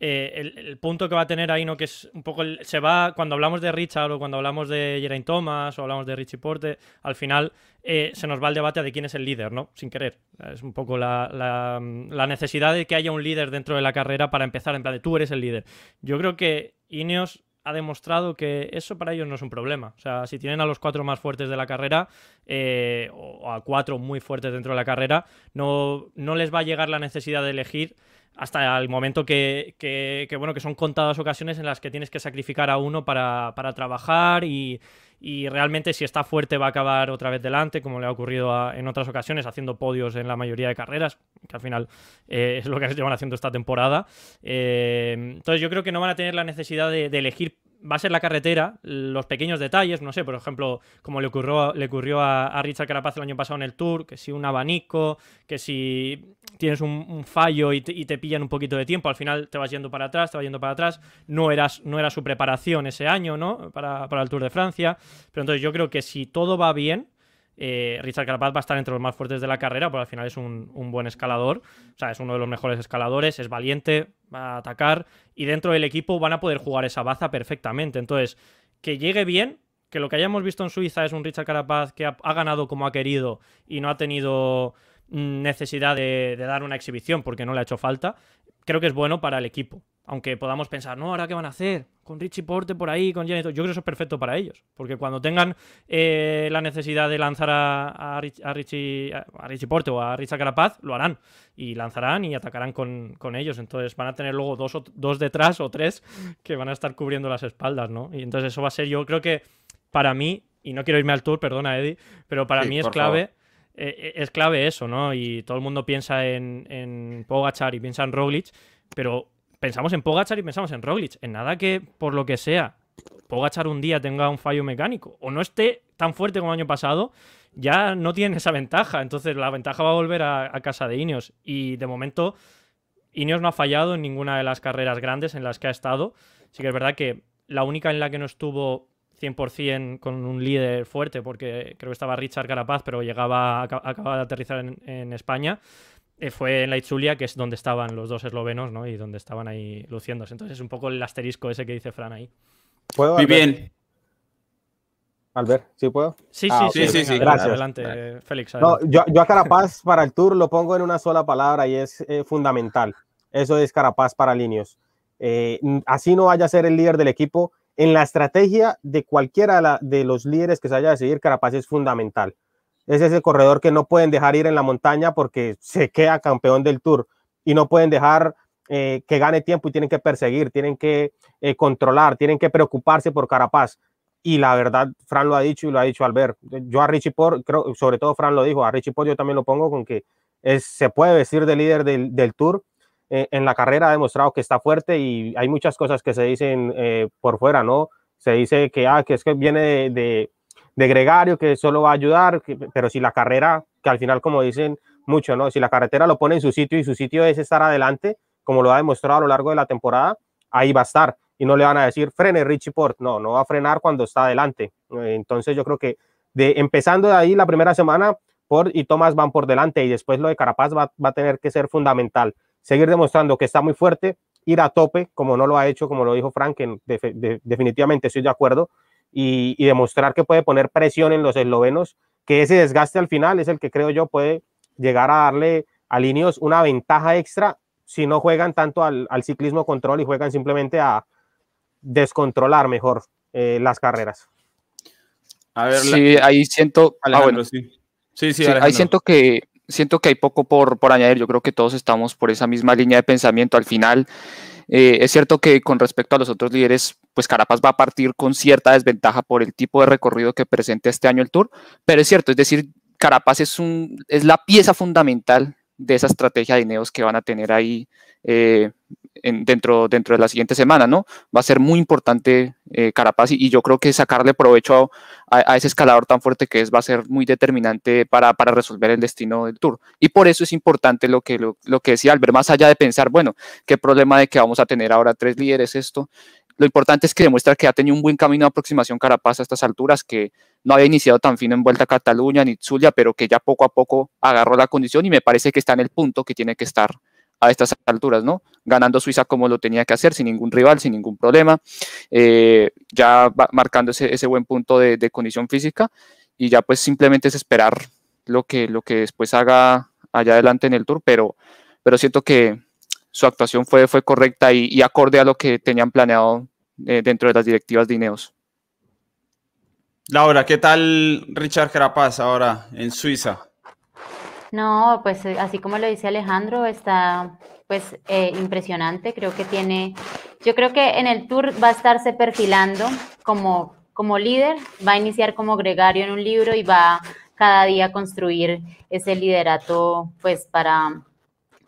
Eh, el, punto que va a tener ahí, ¿no? Que es un poco. se va. Cuando hablamos de Richard o cuando hablamos de Geraint Thomas o hablamos de Richie Porte, al final eh, se nos va el debate de quién es el líder, ¿no? Sin querer. Es un poco la, la, necesidad de que haya un líder dentro de la carrera para empezar, en plan de tú eres el líder. Yo creo que Ineos ha demostrado que eso para ellos no es un problema. O sea, si tienen a los cuatro más fuertes de la carrera, eh, o a cuatro muy fuertes dentro de la carrera, no, no les va a llegar la necesidad de elegir hasta el momento que, que, bueno, que son contadas ocasiones en las que tienes que sacrificar a uno para, para trabajar y, y realmente si está fuerte va a acabar otra vez delante, como le ha ocurrido en otras ocasiones, haciendo podios en la mayoría de carreras, que al final eh, es lo que llevan haciendo esta temporada. Eh, entonces yo creo que no van a tener la necesidad de, elegir va a ser la carretera, los pequeños detalles, no sé, por ejemplo, como le ocurrió, le ocurrió a, Richard Carapaz el año pasado en el Tour, que si un abanico, que si tienes un, fallo y te, pillan un poquito de tiempo, al final te vas yendo para atrás, te vas yendo para atrás, no, eras, no era su preparación ese año, ¿no? Para, para el Tour de Francia, pero entonces yo creo que si todo va bien, eh, Richard Carapaz va a estar entre los más fuertes de la carrera, porque al final es un, buen escalador, o sea, es uno de los mejores escaladores, es valiente, va a atacar, y dentro del equipo van a poder jugar esa baza perfectamente. Entonces, que llegue bien, que lo que hayamos visto en Suiza es un Richard Carapaz que ha, ganado como ha querido y no ha tenido mm, necesidad de, de, dar una exhibición porque no le ha hecho falta, creo que es bueno para el equipo. Aunque podamos pensar, no, ahora qué van a hacer con Richie Porte por ahí, con Jenny. Yo creo que eso es perfecto para ellos. Porque cuando tengan eh, la necesidad de lanzar a, a, Richie, a Richie Porte o a Richard Carapaz, lo harán. Y lanzarán y atacarán con, ellos. Entonces van a tener luego dos, dos detrás o tres que van a estar cubriendo las espaldas, ¿no? Y entonces eso va a ser, yo creo que para mí, y no quiero irme al tour, perdona Eddie, pero para mí es clave. Eh, eh, es clave eso, ¿no? Y todo el mundo piensa en, en Pogachar y piensa en Roglic, pero pensamos en Pogachar y pensamos en Roglic. En nada que, por lo que sea, Pogachar un día tenga un fallo mecánico o no esté tan fuerte como el año pasado, ya no tiene esa ventaja. Entonces la ventaja va a volver a, casa de Ineos. Y de momento, Ineos no ha fallado en ninguna de las carreras grandes en las que ha estado. Sí que es verdad que la única en la que no estuvo 100% con un líder fuerte, porque creo que estaba Richard Carapaz, pero llegaba, acababa de aterrizar en España, fue en la Itzulia, que es donde estaban los dos eslovenos, ¿no? Y donde estaban ahí luciéndose. Entonces es un poco el asterisco ese que dice Fran ahí. ¿Puedo, Muy bien. Albert, ¿sí puedo? Sí, ah, sí, sí, sí, Gracias. Adelante, Félix. No, yo, a Carapaz para el Tour lo pongo en una sola palabra y es eh, fundamental. Eso es Carapaz para Linios. Eh, así no vaya a ser el líder del equipo. En la estrategia de cualquiera de los líderes que se vaya a decidir, Carapaz es fundamental es ese corredor que no pueden dejar ir en la montaña porque se queda campeón del tour y no pueden dejar eh, que gane tiempo y tienen que perseguir, tienen que eh, controlar, tienen que preocuparse por Carapaz. Y la verdad, Fran lo ha dicho y lo ha dicho Albert. Yo a Richie Port, creo, sobre todo Fran lo dijo, a Richie Port yo también lo pongo con que se puede decir de líder del, tour. Eh, en la carrera ha demostrado que está fuerte y hay muchas cosas que se dicen por fuera, ¿no? Se dice que, ah, que es que viene de gregario que solo va a ayudar, pero si la carrera, que al final, como dicen mucho, ¿no? Si la carretera lo pone en su sitio y su sitio es estar adelante, como lo ha demostrado a lo largo de la temporada, ahí va a estar. Y no le van a decir, frene Richie Port. No, no va a frenar cuando está adelante. Entonces yo creo que de, empezando de ahí la primera semana, Port y Thomas van por delante y después lo de Carapaz va, a tener que ser fundamental. Seguir demostrando que está muy fuerte, ir a tope, como no lo ha hecho, como lo dijo Frank, que definitivamente estoy de acuerdo, y, demostrar que puede poner presión en los eslovenos, que ese desgaste al final es el que creo yo puede llegar a darle a Linios una ventaja extra si no juegan tanto al, ciclismo control y juegan simplemente a descontrolar mejor eh, las carreras. A ver, sí, ahí siento. Ah, bueno. sí. Sí, sí, ahí siento que siento que hay poco por, por añadir. Yo creo que todos estamos por esa misma línea de pensamiento. Al final, eh, es cierto que con respecto a los otros líderes, pues Carapaz va a partir con cierta desventaja por el tipo de recorrido que presenta este año el Tour, pero es cierto, es decir, Carapaz es, un, es la pieza fundamental de esa estrategia de Ineos que van a tener ahí eh, dentro, dentro de la siguiente semana, ¿no? Va a ser muy importante eh, Carapaz y, yo creo que sacarle provecho a, ese escalador tan fuerte que es va a ser muy determinante para, para resolver el destino del Tour. Y por eso es importante lo que, lo, lo que decía Albert, más allá de pensar, bueno, qué problema de que vamos a tener ahora tres líderes, esto, lo importante es que demuestra que ha tenido un buen camino de aproximación Carapaz a estas alturas, que no había iniciado tan fino en Vuelta a Cataluña ni Zulia, pero que ya poco a poco agarró la condición y me parece que está en el punto que tiene que estar a estas alturas, ¿no? Ganando Suiza como lo tenía que hacer, sin ningún rival, sin ningún problema, eh, ya marcando ese, buen punto de, condición física y ya pues simplemente es esperar lo que, después haga allá adelante en el Tour, pero, siento que, su actuación fue, fue correcta y, acorde a lo que tenían planeado eh, dentro de las directivas de Ineos. Laura, ¿qué tal Richard Carapaz ahora en Suiza? No, pues eh, así como lo dice Alejandro, está pues eh, impresionante. Creo que tiene, yo creo que en el tour va a estarse perfilando como, como líder, va a iniciar como gregario en un libro y va cada día a construir ese liderato pues para,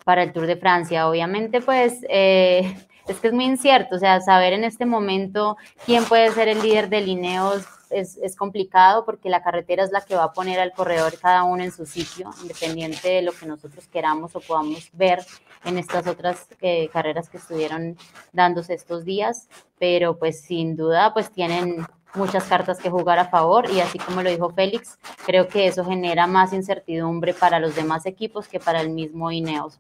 para el Tour de Francia. Obviamente, pues eh, es que es muy incierto, o sea, saber en este momento quién puede ser el líder de Lineos es, es, complicado porque la carretera es la que va a poner al corredor cada uno en su sitio, independiente de lo que nosotros queramos o podamos ver en estas otras eh, carreras que estuvieron dándose estos días, pero pues sin duda pues tienen muchas cartas que jugar a favor. Y así como lo dijo Félix, creo que eso genera más incertidumbre para los demás equipos que para el mismo Ineos.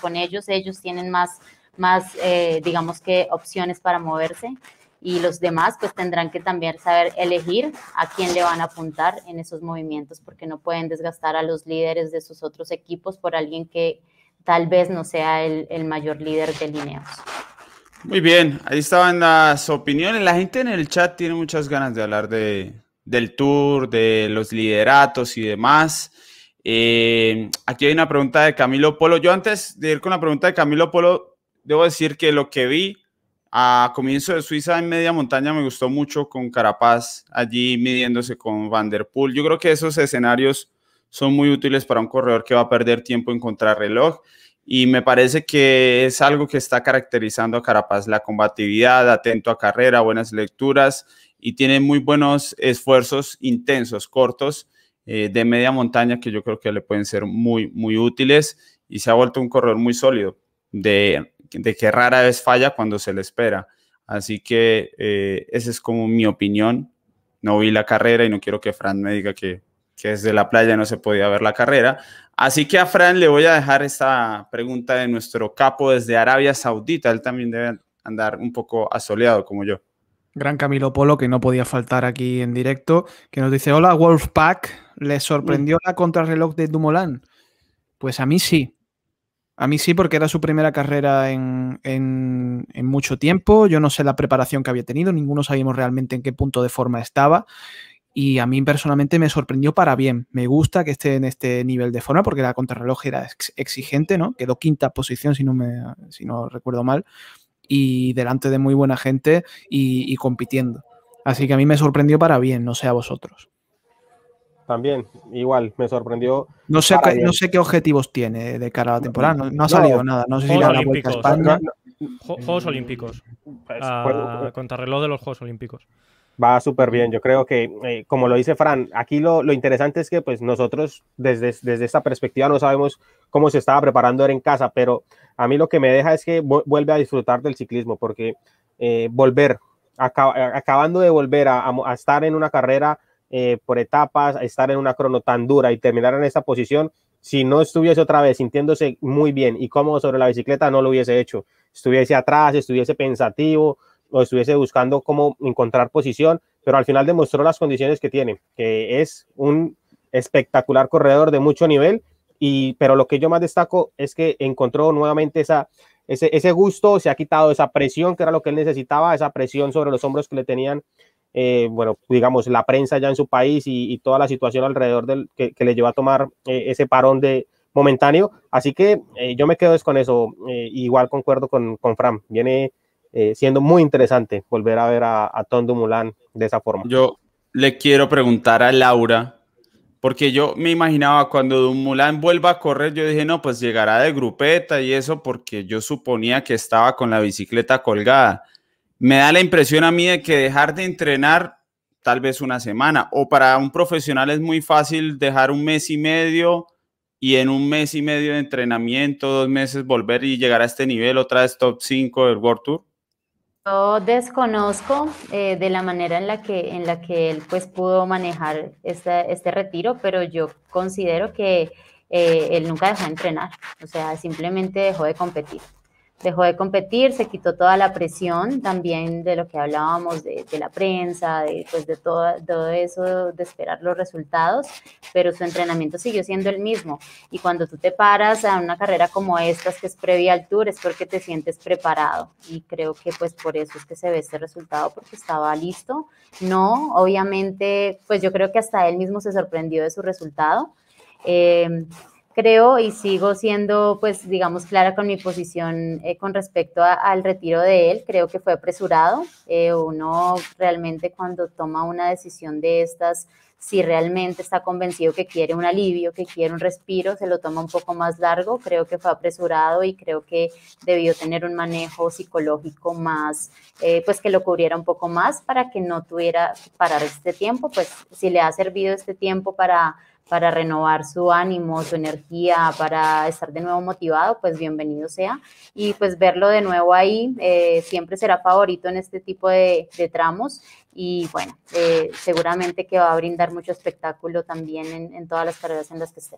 Con ellos, ellos tienen más, más eh, digamos que opciones para moverse y los demás pues tendrán que también saber elegir a quién le van a apuntar en esos movimientos porque no pueden desgastar a los líderes de sus otros equipos por alguien que tal vez no sea el, mayor líder de Ineos. Muy bien, ahí estaban las opiniones. La gente en el chat tiene muchas ganas de hablar de, del tour, de los lideratos y demás. Eh, aquí hay una pregunta de Camilo Polo. Yo antes de ir con la pregunta de Camilo Polo, debo decir que lo que vi a comienzo de Suiza en media montaña me gustó mucho con Carapaz allí midiéndose con Van der Poel. Yo creo que esos escenarios son muy útiles para un corredor que va a perder tiempo en contrarreloj y me parece que es algo que está caracterizando a Carapaz, la combatividad, atento a carrera, buenas lecturas y tiene muy buenos esfuerzos intensos, cortos, eh, de media montaña que yo creo que le pueden ser muy, muy útiles y se ha vuelto un corredor muy sólido, de, de que rara vez falla cuando se le espera. Así que eh, esa es como mi opinión. No vi la carrera y no quiero que Fran me diga que, que desde la playa no se podía ver la carrera. Así que a Fran le voy a dejar esta pregunta de nuestro capo desde Arabia Saudita. Él también debe andar un poco asoleado como yo. Gran Camilo Polo, que no podía faltar aquí en directo, que nos dice, hola Wolfpack, ¿les sorprendió la contrarreloj de Dumoulin? Pues a mí sí. A mí sí, porque era su primera carrera en, en, mucho tiempo. Yo no sé la preparación que había tenido, ninguno sabíamos realmente en qué punto de forma estaba y a mí personalmente me sorprendió para bien. Me gusta que esté en este nivel de forma porque la contrarreloj era exigente, ¿no? Quedó quinta posición si no, si no recuerdo mal y delante de muy buena gente y, compitiendo. Así que a mí me sorprendió para bien, no sé a vosotros. También, igual, me sorprendió. No sé, qué, no sé qué objetivos tiene de cara a la temporada, no, ha salido nada. No sé si la Vuelta a España. Juegos Olímpicos. Pues, ah, contrarreloj de los Juegos Olímpicos va súper bien. Yo creo que, eh, como lo dice Fran, aquí lo, lo, interesante es que pues nosotros desde, desde esta perspectiva no sabemos cómo se estaba preparando en casa, pero a mí lo que me deja es que vuelve a disfrutar del ciclismo, porque eh, volver, acabando de volver a, a, estar en una carrera eh, por etapas, estar en una crono tan dura y terminar en esa posición, si no estuviese otra vez sintiéndose muy bien y cómodo sobre la bicicleta, no lo hubiese hecho. Estuviese atrás, estuviese pensativo, o estuviese buscando cómo encontrar posición, pero al final demostró las condiciones que tiene, que es un espectacular corredor de mucho nivel, y, pero lo que yo más destaco es que encontró nuevamente esa, ese, ese gusto, se ha quitado esa presión que era lo que él necesitaba, esa presión sobre los hombros que le tenían, eh, bueno, digamos, la prensa ya en su país y, toda la situación alrededor del que, le llevó a tomar eh, ese parón de momentáneo. Así que eh, yo me quedo es con eso. igual concuerdo con, con Fran. Viene siendo muy interesante volver a ver a, a Tom Dumoulin de esa forma. Yo le quiero preguntar a Laura porque yo me imaginaba cuando Dumoulin vuelva a correr, yo dije, no, pues llegará de grupeta y eso porque yo suponía que estaba con la bicicleta colgada. Me da la impresión a mí de que dejar de entrenar tal vez una semana o para un profesional es muy fácil dejar un mes y medio y en un mes y medio de entrenamiento, dos meses volver y llegar a este nivel, otra vez top 5 del World Tour. Yo desconozco eh, de la manera en la que, en la que él pues, pudo manejar este, retiro, pero yo considero que eh, él nunca dejó de entrenar, o sea, simplemente dejó de competir dejó de competir, se quitó toda la presión también de lo que hablábamos de, la prensa, de, pues de todo, todo, eso, de esperar los resultados, pero su entrenamiento siguió siendo el mismo. Y cuando tú te paras a una carrera como esta, que es previa al tour, es porque te sientes preparado. Y creo que pues por eso es que se ve este resultado, porque estaba listo. No, obviamente, pues yo creo que hasta él mismo se sorprendió de su resultado. Eh, creo y sigo siendo, pues, digamos, clara con mi posición eh, con respecto al retiro de él. Creo que fue apresurado. Eh, uno realmente cuando toma una decisión de estas, si realmente está convencido que quiere un alivio, que quiere un respiro, se lo toma un poco más largo. Creo que fue apresurado y creo que debió tener un manejo psicológico más, eh, pues que lo cubriera un poco más para que no tuviera que parar este tiempo. Pues si le ha servido este tiempo para para renovar su ánimo, su energía, para estar de nuevo motivado, pues bienvenido sea. Y pues verlo de nuevo ahí eh, siempre será favorito en este tipo de, tramos. Y bueno, eh, seguramente que va a brindar mucho espectáculo también en, todas las carreras en las que esté.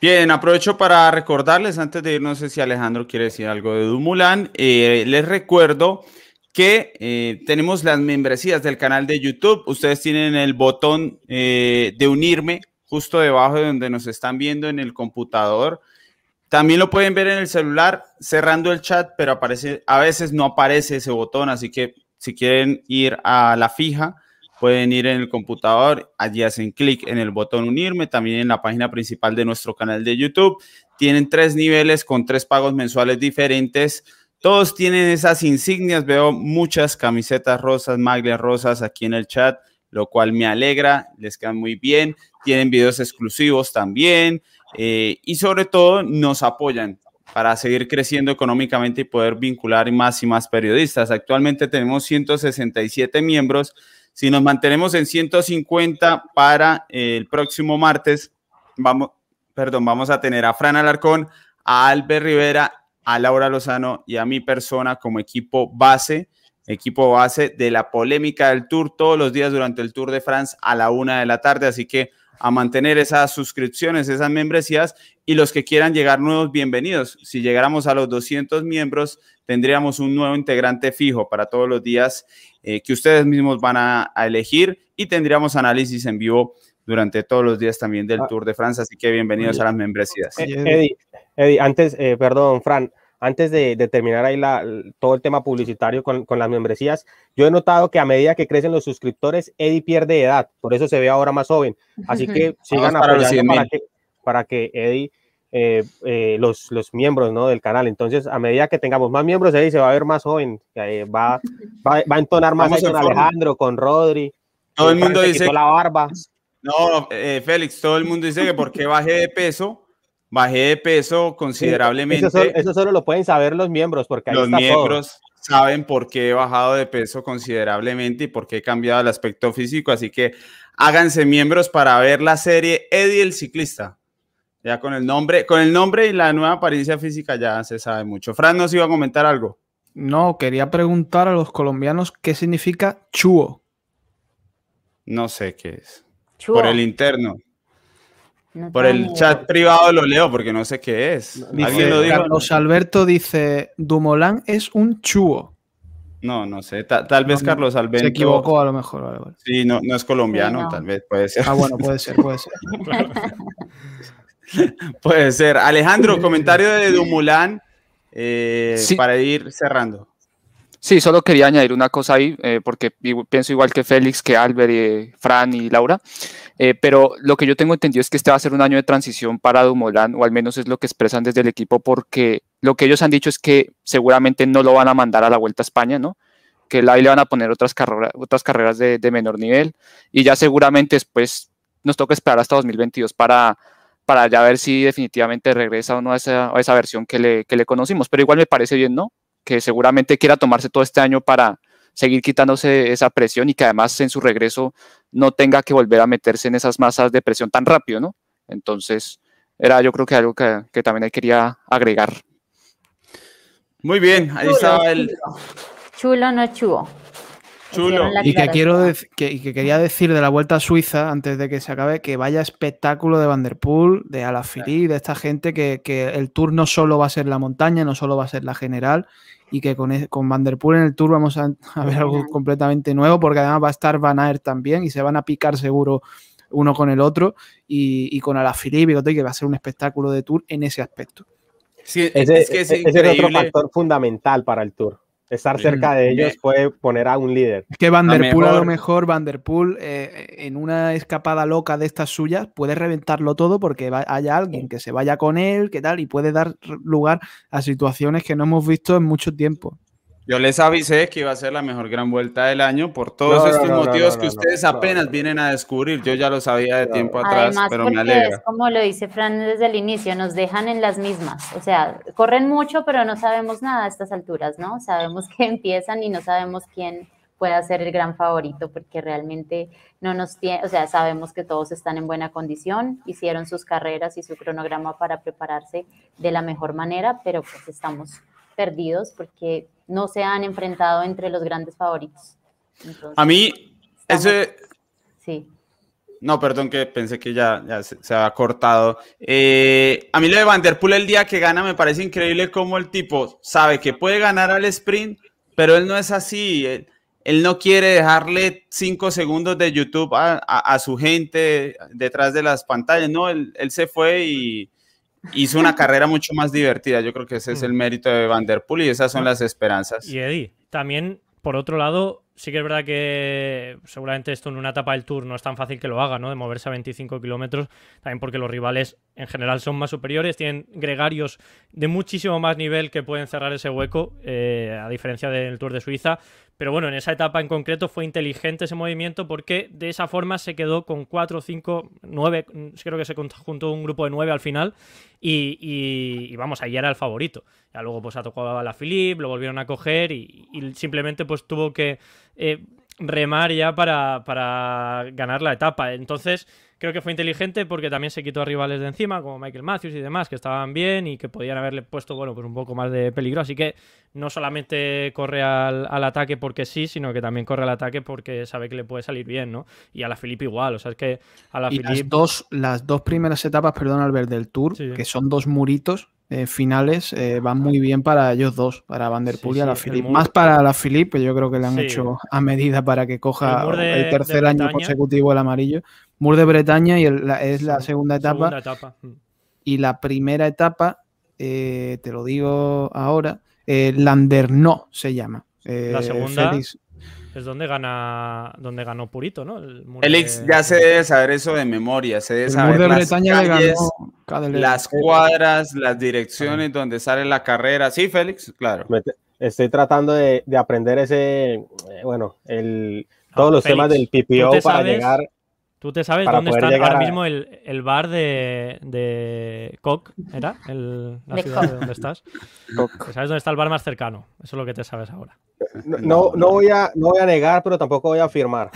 Bien, aprovecho para recordarles, antes de ir, no sé si Alejandro quiere decir algo de Dumulán, eh, les recuerdo que tenemos las membresías del canal de YouTube. Ustedes tienen el botón de unirme justo debajo de donde nos están viendo en el computador. También lo pueden ver en el celular cerrando el chat, pero aparece, a veces no aparece ese botón, así que si quieren ir a la fija, pueden ir en el computador, allí hacen clic en el botón unirme, también en la página principal de nuestro canal de YouTube. Tienen tres niveles con tres pagos mensuales diferentes. Todos tienen esas insignias, veo muchas camisetas rosas, maglias rosas aquí en el chat lo cual me alegra, les quedan muy bien, tienen videos exclusivos también eh, y sobre todo nos apoyan para seguir creciendo económicamente y poder vincular más y más periodistas. Actualmente tenemos 167 miembros. Si nos mantenemos en 150 para el próximo martes, vamos, perdón, vamos a tener a Fran Alarcón, a Albert Rivera, a Laura Lozano y a mi persona como equipo base equipo base de la polémica del Tour todos los días durante el Tour de France a la una de la tarde. Así que a mantener esas suscripciones, esas membresías y los que quieran llegar nuevos, bienvenidos. Si llegáramos a los 200 miembros, tendríamos un nuevo integrante fijo para todos los días eh, que ustedes mismos van a, elegir y tendríamos análisis en vivo durante todos los días también del ah. Tour de France. Así que bienvenidos a las membresías. Eddie, Eddie antes, eh, perdón, Fran, antes de, terminar ahí la, todo el tema publicitario con, las membresías, yo he notado que a medida que crecen los suscriptores, Eddie pierde edad, por eso se ve ahora más joven. Así que sigan apoyando para, que, para que Eddie, eh, eh, los, los miembros ¿no? del canal, entonces a medida que tengamos más miembros, Eddie se va a ver más joven, eh, va, va, a entonar más con Alejandro, con Rodri. Todo el mundo dice... La barba. No, Félix, todo el mundo dice que porque bajé de peso bajé de peso considerablemente. Eso solo, lo pueden saber los miembros, porque los miembros saben por qué he bajado de peso considerablemente y por qué he cambiado el aspecto físico. Así que háganse miembros para ver la serie Eddie el ciclista. Ya con el nombre, con el nombre y la nueva apariencia física ya se sabe mucho. Fran nos iba a comentar algo. No, quería preguntar a los colombianos qué significa chuo. No sé qué es. Por el interno. Por el chat privado lo leo porque no sé qué es. Carlos Alberto dice, Dumolán es un chuo. No, no sé. tal vez Carlos Alberto. Se equivocó a lo mejor. Sí, no, no es colombiano, tal vez puede ser. Ah, bueno, puede ser, puede ser. puede ser. Alejandro, comentario de Dumolán eh, para ir cerrando. Sí, solo quería añadir una cosa ahí, eh, porque pienso igual que Félix, que Albert, y Fran y Laura. Eh, pero lo que yo tengo entendido es que este va a ser un año de transición para Dumoulin, o al menos es lo que expresan desde el equipo, porque lo que ellos han dicho es que seguramente no lo van a mandar a la Vuelta a España, ¿no? Que ahí le van a poner otras, otras carreras de, menor nivel y ya seguramente después nos toca esperar hasta 2022 para, para ya ver si definitivamente regresa o no a esa, a esa versión que le, que le conocimos. Pero igual me parece bien, ¿no? Que seguramente quiera tomarse todo este año para seguir quitándose esa presión y que además en su regreso no tenga que volver a meterse en esas masas de presión tan rápido, ¿no? Entonces, era yo creo que algo que, que también quería agregar. Muy bien, ahí estaba el... Chulo, no chulo. Chulo. Y que, quiero que, que, quería decir de la Vuelta a Suiza, antes de que se acabe, que vaya espectáculo de Van der Poel, de Alaphilippe, de esta gente, que, que, el Tour no solo va a ser la montaña, no solo va a ser la general, y que con, con Van der Poel en el Tour vamos a, a ver algo completamente nuevo, porque además va a estar Van Aert también, y se van a picar seguro uno con el otro, y, y con Alaphilippe, que va a ser un espectáculo de Tour en ese aspecto. Sí, ese, es, que es, ese es otro factor fundamental para el Tour. Estar cerca de ellos puede poner a un líder. Es que Van der Poel a lo mejor, Van der Poel eh, en una escapada loca de estas suyas puede reventarlo todo porque va, haya alguien que se vaya con él, que tal, y puede dar lugar a situaciones que no hemos visto en mucho tiempo. Yo les avisé que iba a ser la mejor gran vuelta del año por todos no, estos no, motivos no, que ustedes apenas vienen a descubrir. Yo ya lo sabía de tiempo atrás, Además, pero me alegra. Es como lo dice Fran desde el inicio, nos dejan en las mismas. O sea, corren mucho, pero no sabemos nada a estas alturas, ¿no? Sabemos que empiezan y no sabemos quién pueda ser el gran favorito, porque realmente no nos tiene, o sea, sabemos que todos están en buena condición, hicieron sus carreras y su cronograma para prepararse de la mejor manera, pero pues estamos perdidos porque no se han enfrentado entre los grandes favoritos. Entonces, a mí, estamos... ese... Sí. No, perdón, que pensé que ya, ya se, se, había cortado. Eh, a mí lo de Van Der Poel el día que gana me parece increíble cómo el tipo sabe que puede ganar al sprint, pero él no es así. Él, él no quiere dejarle cinco segundos de YouTube a, a, a, su gente detrás de las pantallas. No, él, él se fue y, hizo una carrera mucho más divertida. Yo creo que ese es el mérito de Van Der Poel y esas son las esperanzas. Y Eddie, también, por otro lado, sí que es verdad que seguramente esto en una etapa del Tour no es tan fácil que lo haga, ¿no? De moverse a 25 kilómetros, también porque los rivales en general son más superiores, tienen gregarios de muchísimo más nivel que pueden cerrar ese hueco, eh, a diferencia del Tour de Suiza. Pero bueno, en esa etapa en concreto fue inteligente ese movimiento porque de esa forma se quedó con 4, 5, 9, creo que se juntó un grupo de 9 al final y, vamos, ahí era el favorito. Ya luego pues ha tocado a la Philippe, lo volvieron a coger y, y simplemente pues tuvo que eh, remar ya para, para ganar la etapa. Entonces creo que fue inteligente porque también se quitó a rivales de encima, como Michael Matthews y demás, que estaban bien y que podían haberle puesto, bueno, pues un poco más de peligro. Así que no solamente corre al, al ataque porque sí, sino que también corre al ataque porque sabe que le puede salir bien, ¿no? Y a la Filipe igual, o sea, es que a la y Philippe... las, dos, las dos primeras etapas, perdón, Albert, del Tour, sí. que son dos muritos, eh, finales eh, van muy bien para ellos dos, para Van Der Poel sí, y a la sí, Philippe. Más para la Philippe, yo creo que le han sí. hecho a medida para que coja el, de, el tercer año consecutivo el amarillo. Mur de Bretaña y el, la, es la segunda etapa. segunda etapa. Y la primera etapa, eh, te lo digo ahora, eh, Landerno se llama. la segunda. Félix, es donde gana donde ganó Purito, ¿no? El Félix de... ya se debe saber eso de memoria, se debe saber de las calles, las cuadras, las direcciones donde sale la carrera. Sí, Félix, claro. Estoy tratando de, de aprender ese, eh, bueno, el, todos no, los Félix, temas del PPO para sabes, llegar. ¿Tú te sabes dónde está ahora a... mismo el, el, bar de, de Koch? ¿Era? El, la de ciudad Koch. de donde estás. ¿Sabes dónde está el bar más cercano? Eso es lo que te sabes ahora. No, no, no, voy, a, no voy a negar, pero tampoco voy a afirmar.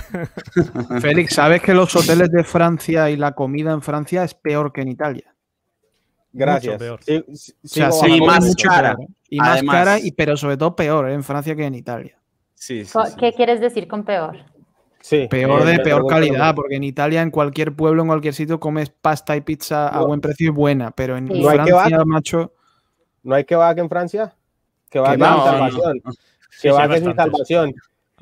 Félix, ¿sabes que los hoteles de Francia y la comida en Francia es peor que en Italia? Gracias. Peor. Sí, sí, o sea, sí, y más mucho cara. Peor, y más Además, cara, y, pero sobre todo peor ¿eh? en Francia que en Italia. Sí, ¿Qué quieres decir con peor? Sí, peor de peor calidad, porque en Italia, en cualquier pueblo, en cualquier sitio, comes pasta y pizza a buen precio y buena, pero en ¿No Francia, hay macho. ¿No hay que va en Francia? Que va va no, salvación. No. Que va es mi salvación.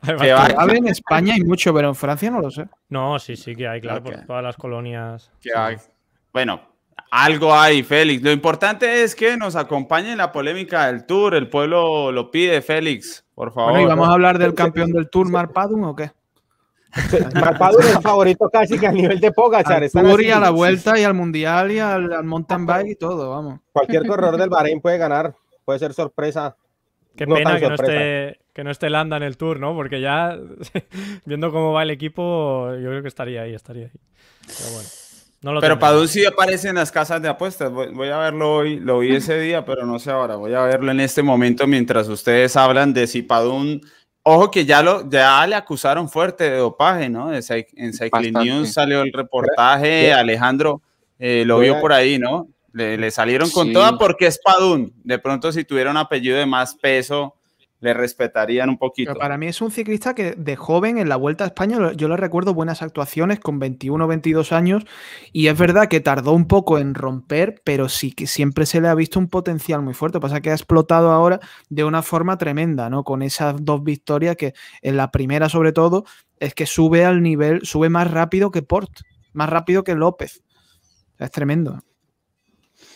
Que va en España hay mucho, pero en Francia no lo sé. No, sí, sí que hay, claro, okay. por todas las colonias. Que hay. Bueno, algo hay, Félix. Lo importante es que nos acompañe en la polémica del Tour. El pueblo lo pide, Félix, por favor. Bueno, ¿y vamos a hablar del campeón del Tour, Marpadum, o qué? Marpadum es el favorito casi que a nivel de Pogachar. Al Tour y a la Vuelta y al Mundial y al, al mountain bike y todo, vamos. Cualquier corredor del Bahrein puede ganar, puede ser sorpresa Qué no pena que no, esté, que no esté Landa en el tour, ¿no? Porque ya, viendo cómo va el equipo, yo creo que estaría ahí, estaría ahí. Pero bueno, no lo Pero. Padun sí aparece en las casas de apuestas. Voy, voy a verlo hoy. Lo vi ese día, pero no sé ahora. Voy a verlo en este momento mientras ustedes hablan de si Padun. Ojo que ya, lo, ya le acusaron fuerte de dopaje, ¿no? En Cycling. News salió el reportaje. Pero- Alejandro eh, lo vio a- por ahí, ¿no? Le, le salieron con Sí. toda porque es Padun. De pronto, si tuviera un apellido de más peso, le respetarían un poquito. Pero para mí es un ciclista que de joven en la Vuelta a España yo le recuerdo buenas actuaciones con 21 o 22 años y es verdad que tardó un poco en romper, pero sí que siempre se le ha visto un potencial muy fuerte. Pasa que ha explotado ahora de una forma tremenda, ¿no? Con esas dos victorias que en la primera sobre todo es que sube al nivel, sube más rápido que Port, más rápido que López. Es tremendo.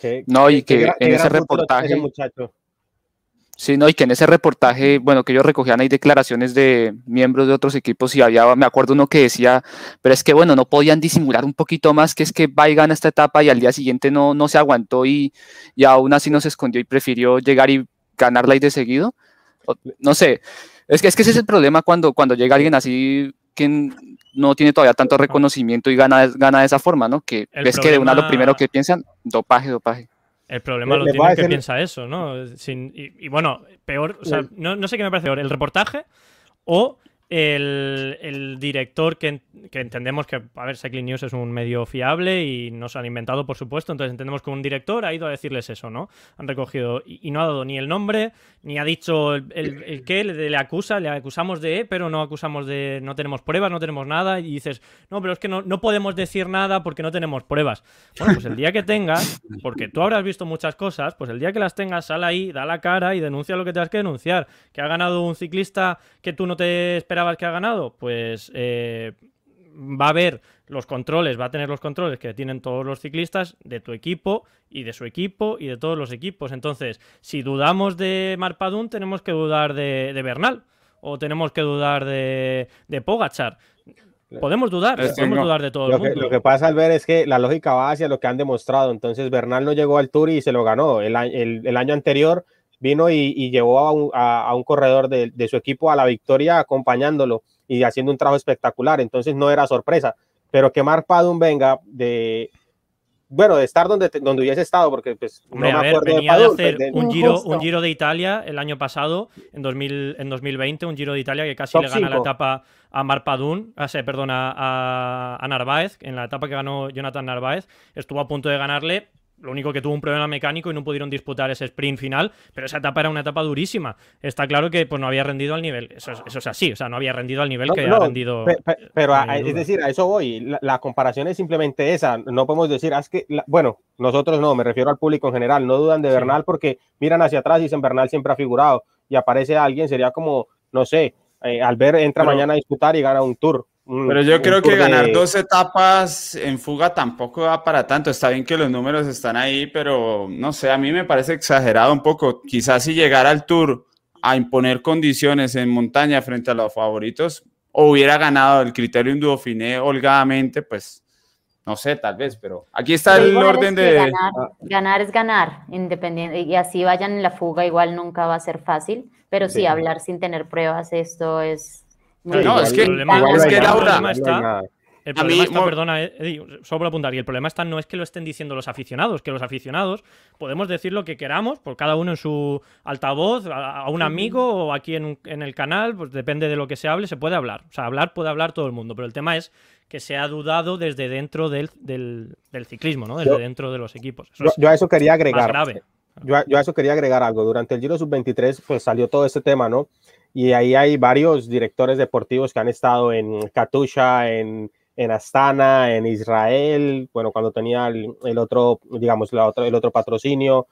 Qué- No, y que en ese reportaje- muchacho. Sí, no, y que en ese reportaje, bueno, que ellos recogían ahí declaraciones de miembros de otros equipos y había, me acuerdo uno que decía, pero es que bueno, no podían disimular un poquito más que es que va y gana esta etapa y al día siguiente no, no se aguantó y, y aún así no se escondió y prefirió llegar y ganarla y de seguido. No sé, es que, es que ese es el problema cuando, cuando llega alguien así que no tiene todavía tanto reconocimiento y gana, gana de esa forma, ¿no? Que El es que de una lo primero que piensan, dopaje, dopaje. El problema Le- lo le tiene que piensa eso, ¿no? Sin- y, y bueno, peor, o sea, no, no sé qué me parece peor, el reportaje o el, director que, en- que entendemos que, a ver, Cycling News es un medio fiable y nos han inventado, por supuesto, entonces entendemos que un director ha ido a decirles eso, ¿no? Han recogido y, no ha dado ni el nombre, ni ha dicho el, el, qué, le, acusa, le acusamos de, pero no acusamos de, no tenemos pruebas, no tenemos nada, y dices, no, pero es que no, no podemos decir nada porque no tenemos pruebas. Bueno, pues el día que tengas, porque tú habrás visto muchas cosas, pues el día que las tengas, sal ahí, da la cara y denuncia lo que tengas que denunciar. ¿Que ha ganado un ciclista que tú no te esperabas que ha ganado? Pues eh, va a haber los controles, va a tener los controles que tienen todos los ciclistas de tu equipo y de su equipo y de todos los equipos. Entonces, si dudamos de Marpadún, tenemos que dudar de, de Bernal o tenemos que dudar de, de Pogachar. Podemos dudar, Es que podemos no. dudar de todo el Lo que, mundo. lo que pasa al ver es que la lógica va hacia lo que han demostrado. Entonces Bernal no llegó al Tour y se lo ganó. El, el- el año anterior vino y, y llevó a un, a- a un corredor de, de su equipo a la victoria acompañándolo y haciendo un trabajo espectacular. Entonces no era sorpresa. Pero que Mark Padun venga de, bueno, de estar donde, donde hubiese estado, porque pues Hombre, no a me ver, acuerdo venía de hacer de- un giro, un giro de Italia el año pasado, en, 2000, en 2020, un giro de Italia que casi Top le gana la etapa a Marpadún, a, se- perdón, a, a- a Narváez, en la etapa que ganó Jonathan Narváez, estuvo a punto de ganarle. Lo único que tuvo un problema mecánico y no pudieron disputar ese sprint final, pero esa etapa era una etapa durísima. Está claro que pues, no había rendido al nivel, eso, es- eso es así, o sea, no había rendido al nivel No, que no, ha rendido. pe- pe- pero no a- hay es decir, a eso voy. La, la comparación es simplemente esa. No podemos decir, "Ah, es que, la- bueno, nosotros no, me refiero al público en general, no dudan de Sí. Bernal porque miran hacia atrás y dicen Bernal siempre ha figurado y aparece alguien, sería como, no sé, eh, Albert entra Pero- mañana a disputar y gana un tour. Un- Pero yo creo que de- ganar dos etapas en fuga tampoco va para tanto. Está bien que los números están ahí, pero no sé, a mí me parece exagerado un poco. Quizás si llegara al Tour a imponer condiciones en montaña frente a los favoritos, o hubiera ganado el criterio en Dauphiné holgadamente, pues no sé, tal vez, pero aquí está Pero el orden que de... Ganar, ganar es ganar, independiente. Y así vayan en la fuga, igual nunca va a ser fácil. Pero sí, Sí. hablar sin tener pruebas, esto es. No, es que- el problema- Igual es que nada. Laura- el problema está- nada. El A problema mí, está, mo- perdona, eh, Eddie, solo por apuntar, y el problema está no es que lo estén diciendo los aficionados, que los aficionados podemos decir lo que queramos, por cada uno en su altavoz, a, a un amigo o aquí en, un- en el canal, pues depende de lo que se hable, se puede hablar. O sea, hablar puede hablar todo el mundo, pero el tema es que se ha dudado desde dentro del, del- del ciclismo, ¿no? Desde Yo- dentro de los equipos. Eso Yo, a eso quería más agregar. grave. Yo, a- yo a eso quería agregar algo. Durante el Giro Sub-23, pues salió todo este tema, ¿no? Y ahí hay varios directores deportivos que han estado en Katusha, en, en Astana, en Israel, bueno, cuando tenía el, el otro, digamos, la otra, el otro patrocinio,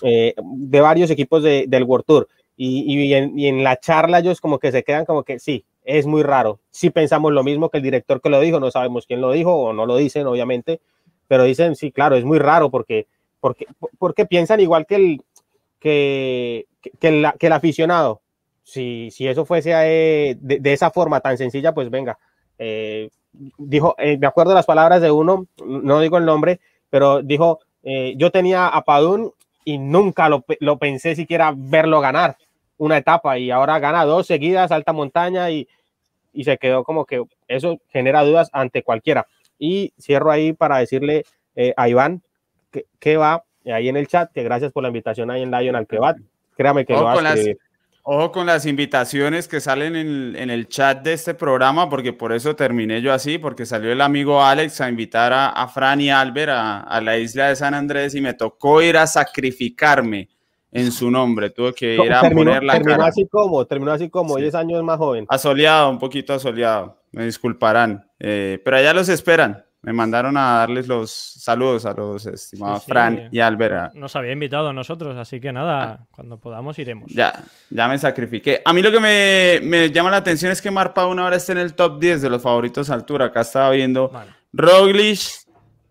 eh, de varios equipos de- del World Tour. Y, y en, y en la charla ellos como que se quedan como que sí, es muy raro. Sí pensamos lo mismo que el director que lo dijo, no sabemos quién lo dijo o no lo dicen, obviamente, pero dicen, sí, claro, es muy raro porque, porque, porque piensan igual que el, que, que, el, que el aficionado. Si, si eso fuese eh, de, de, esa forma tan sencilla, pues venga. Eh, dijo, eh, me acuerdo las palabras de uno, no digo el nombre, pero dijo, yo tenía a Padún y nunca lo, lo, pensé siquiera verlo ganar. una etapa y ahora gana dos seguidas, alta montaña y, y se quedó como que eso genera dudas ante cualquiera. Y cierro ahí para decirle a Iván que, que, va ahí en el chat, que gracias por la invitación ahí en Lion al que va. Créame que ojo lo hace. Ojo con las invitaciones que salen en, en, el chat de este programa, porque por eso terminé yo así, porque salió el amigo Alex a invitar a, a Fran y Albert a, a la isla de San Andrés y me tocó ir a sacrificarme en su nombre. Tuve que ir a terminó, poner la terminó cara. así como, terminó así como Sí. 10 años más joven. Asoleado, un poquito asoleado. Me disculparán. Eh, pero allá los esperan. Me mandaron a darles los saludos a los estimados Sí, sí. Fran y Albert. Nos había invitado a nosotros, así que nada, cuando podamos iremos. Ya, ya me sacrifiqué. A mí lo que me, me llama la atención es que Marpa ahora está en el top 10 de los favoritos a altura. Acá estaba viendo Vale. Roglic,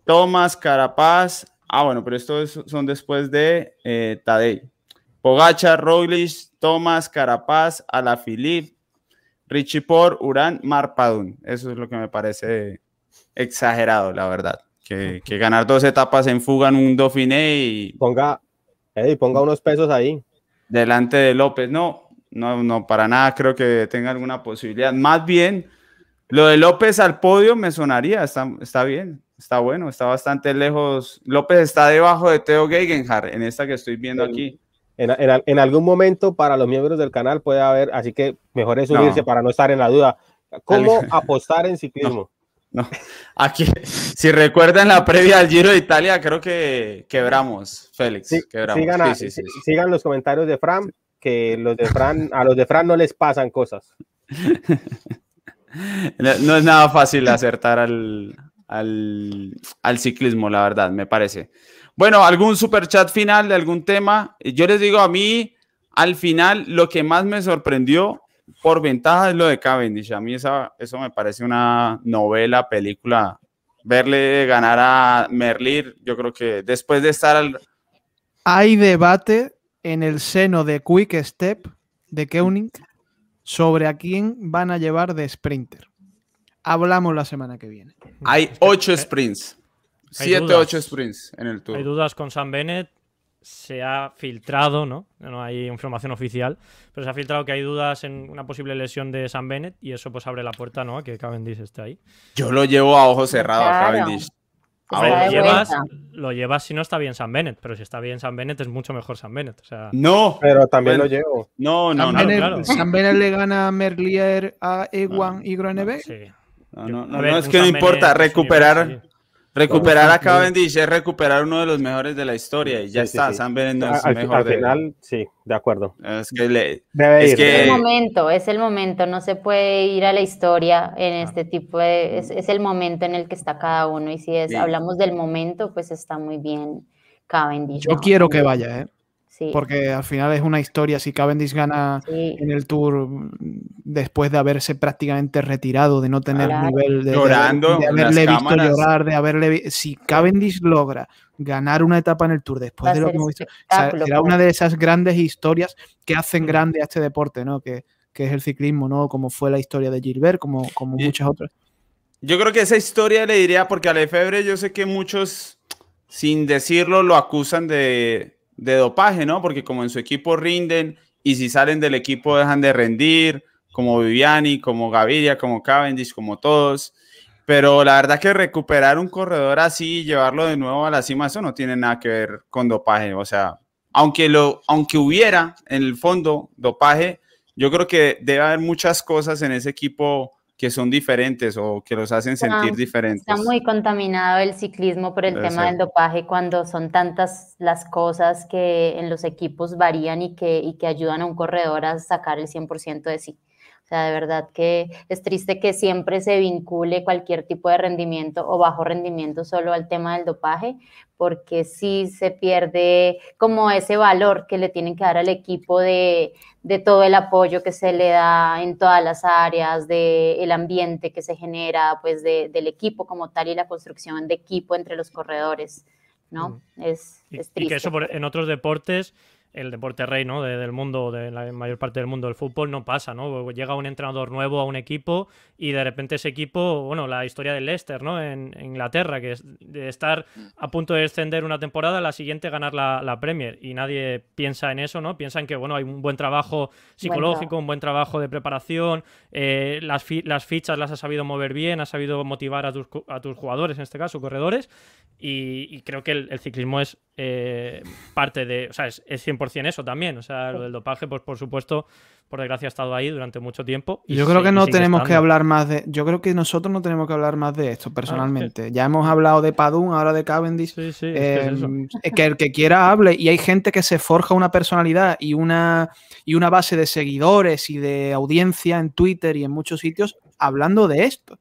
Thomas, Carapaz. Ah, bueno, pero estos son después de eh, Tadej. Pogacha, Roglic, Thomas, Carapaz, Alaphilippe, Richie Por, Urán, Marpadun. Eso es lo que me parece exagerado, la verdad. Que, que ganar dos etapas en fuga en un Dauphiné y Ponga, Eddie, ponga unos pesos ahí. delante de López. No, no, no, para nada creo que tenga alguna posibilidad. Más bien, lo de López al podio me sonaría, está, está bien, está bueno, está bastante lejos. López está debajo de Teo Gegenhardt en esta que estoy viendo En- aquí. En, en- en algún momento para los miembros del canal puede haber, así que mejor es No. unirse para no estar en la duda. ¿Cómo apostar en ciclismo? Aquí, si recuerdan la previa al Giro de Italia, creo que quebramos, Félix. Sí, quebramos. sigan, a- Sí, sí, sí. si- sigan los comentarios de Fran, que los de Fran, a los de Fran no les pasan cosas. No, no es nada fácil acertar al, al, al ciclismo, la verdad, me parece. Bueno, algún super chat final de algún tema. Yo les digo a mí, al final, lo que más me sorprendió por ventaja es lo de Cavendish. A mí esa, eso me parece una novela, película. Verle ganar a Merlir, yo creo que después de estar al, Hay debate en el seno de Quick Step de Koenig sobre a quién van a llevar de sprinter. Hablamos la semana que viene. Hay ocho eh, sprints. Siete, dudas. ocho sprints en el tour. Hay dudas con Sam Bennett. Se ha filtrado, ¿no? No hay información oficial, pero se ha filtrado que hay dudas en una posible lesión de Sam Bennett y eso pues abre la puerta, ¿no? A que Cavendish esté ahí. Yo lo llevo a ojos cerrados Claro. Cavendish. A Está Hombre, de lo, llevas, vuelta. lo llevas si no está bien Sam Bennett, pero si está bien Sam Bennett es mucho mejor Sam Bennett. O sea, No, Pero también Bueno. lo llevo. no, no, no. Bennett- Bennett, claro. Sam Bennett le gana a Merlier, a Ewan y Groenewegen. sí. No, no, no, ver, no, es que no importa, Bennett, recuperar, sí. Recuperar a Cavendish es recuperar uno de los mejores de la historia y ya Sí, sí, está, sí. Sam Bennett no es al, mejor al de final, sí, de acuerdo. es que le- Debe Es ir. que- Es el momento, es el momento, no se puede ir a la historia en este tipo de, es, es el momento en el que está cada uno y si es, hablamos del momento, pues está muy bien Cavendish. Yo ¿no? quiero que vaya, ¿eh? Sí, porque al final es una historia. Si Cavendish gana sí. en el Tour mm, después de haberse prácticamente retirado, de no tener Claro. nivel, de, de- Llorando de haberle visto cámaras. llorar, de haberle si Cavendish logra ganar una etapa en el Tour después de lo que hemos visto, o sea, será una de esas grandes historias que hacen grande a este deporte, ¿no? Que, que es el ciclismo, ¿no? Como fue la historia de Gilbert, como, como Y- muchas otras. Yo creo que esa historia le diría, porque a Lefebvre yo sé que muchos, sin decirlo, lo acusan de, de dopaje, ¿no? Porque como en su equipo rinden y si salen del equipo dejan de rendir, como Viviani, como Gaviria, como Cavendish, como todos. Pero la verdad que recuperar un corredor así y llevarlo de nuevo a la cima, eso no tiene nada que ver con dopaje. O sea, aunque, lo, aunque hubiera en el fondo dopaje, yo creo que debe haber muchas cosas en ese equipo que son diferentes o que los hacen sentir diferentes. Está muy contaminado el ciclismo por el tema del dopaje cuando son tantas las cosas que en los equipos varían y que, y que ayudan a un corredor a sacar el 100% de sí. O sea, de verdad que es triste que siempre se vincule cualquier tipo de rendimiento o bajo rendimiento solo al tema del dopaje, porque sí se pierde como ese valor que le tienen que dar al equipo de, de todo el apoyo que se le da en todas las áreas, del el ambiente que se genera, pues de- del equipo como tal y la construcción de equipo entre los corredores, ¿no? Es, Y, es y triste. que eso por- en otros deportes el deporte rey ¿no? del mundo, de la mayor parte del mundo del fútbol, no pasa, ¿no? Llega un entrenador nuevo a un equipo y de repente ese equipo, bueno, la historia del Leicester, ¿no? En, Inglaterra, que es de estar a punto de descender una temporada, la siguiente ganar la, Premier. Y nadie piensa en eso, ¿no? Piensan que, bueno, hay un buen trabajo psicológico, un buen trabajo de preparación, eh, las, las, fichas las ha sabido mover bien, ha sabido motivar a tus, a tus jugadores, en este caso, corredores, y, creo que el, ciclismo es eh, parte de, o sea, es, es 100% eso también, o sea, lo del dopaje, pues por supuesto, por desgracia ha estado ahí durante mucho tiempo. yo creo que no tenemos que hablar más de, yo creo que nosotros no tenemos que hablar más de esto personalmente. Ya hemos hablado de Padun, ahora de Cavendish. Sí, sí, em, que, el que quiera hable y hay gente que se forja una personalidad y una, y una base de seguidores y de audiencia en Twitter y en muchos sitios hablando de esto.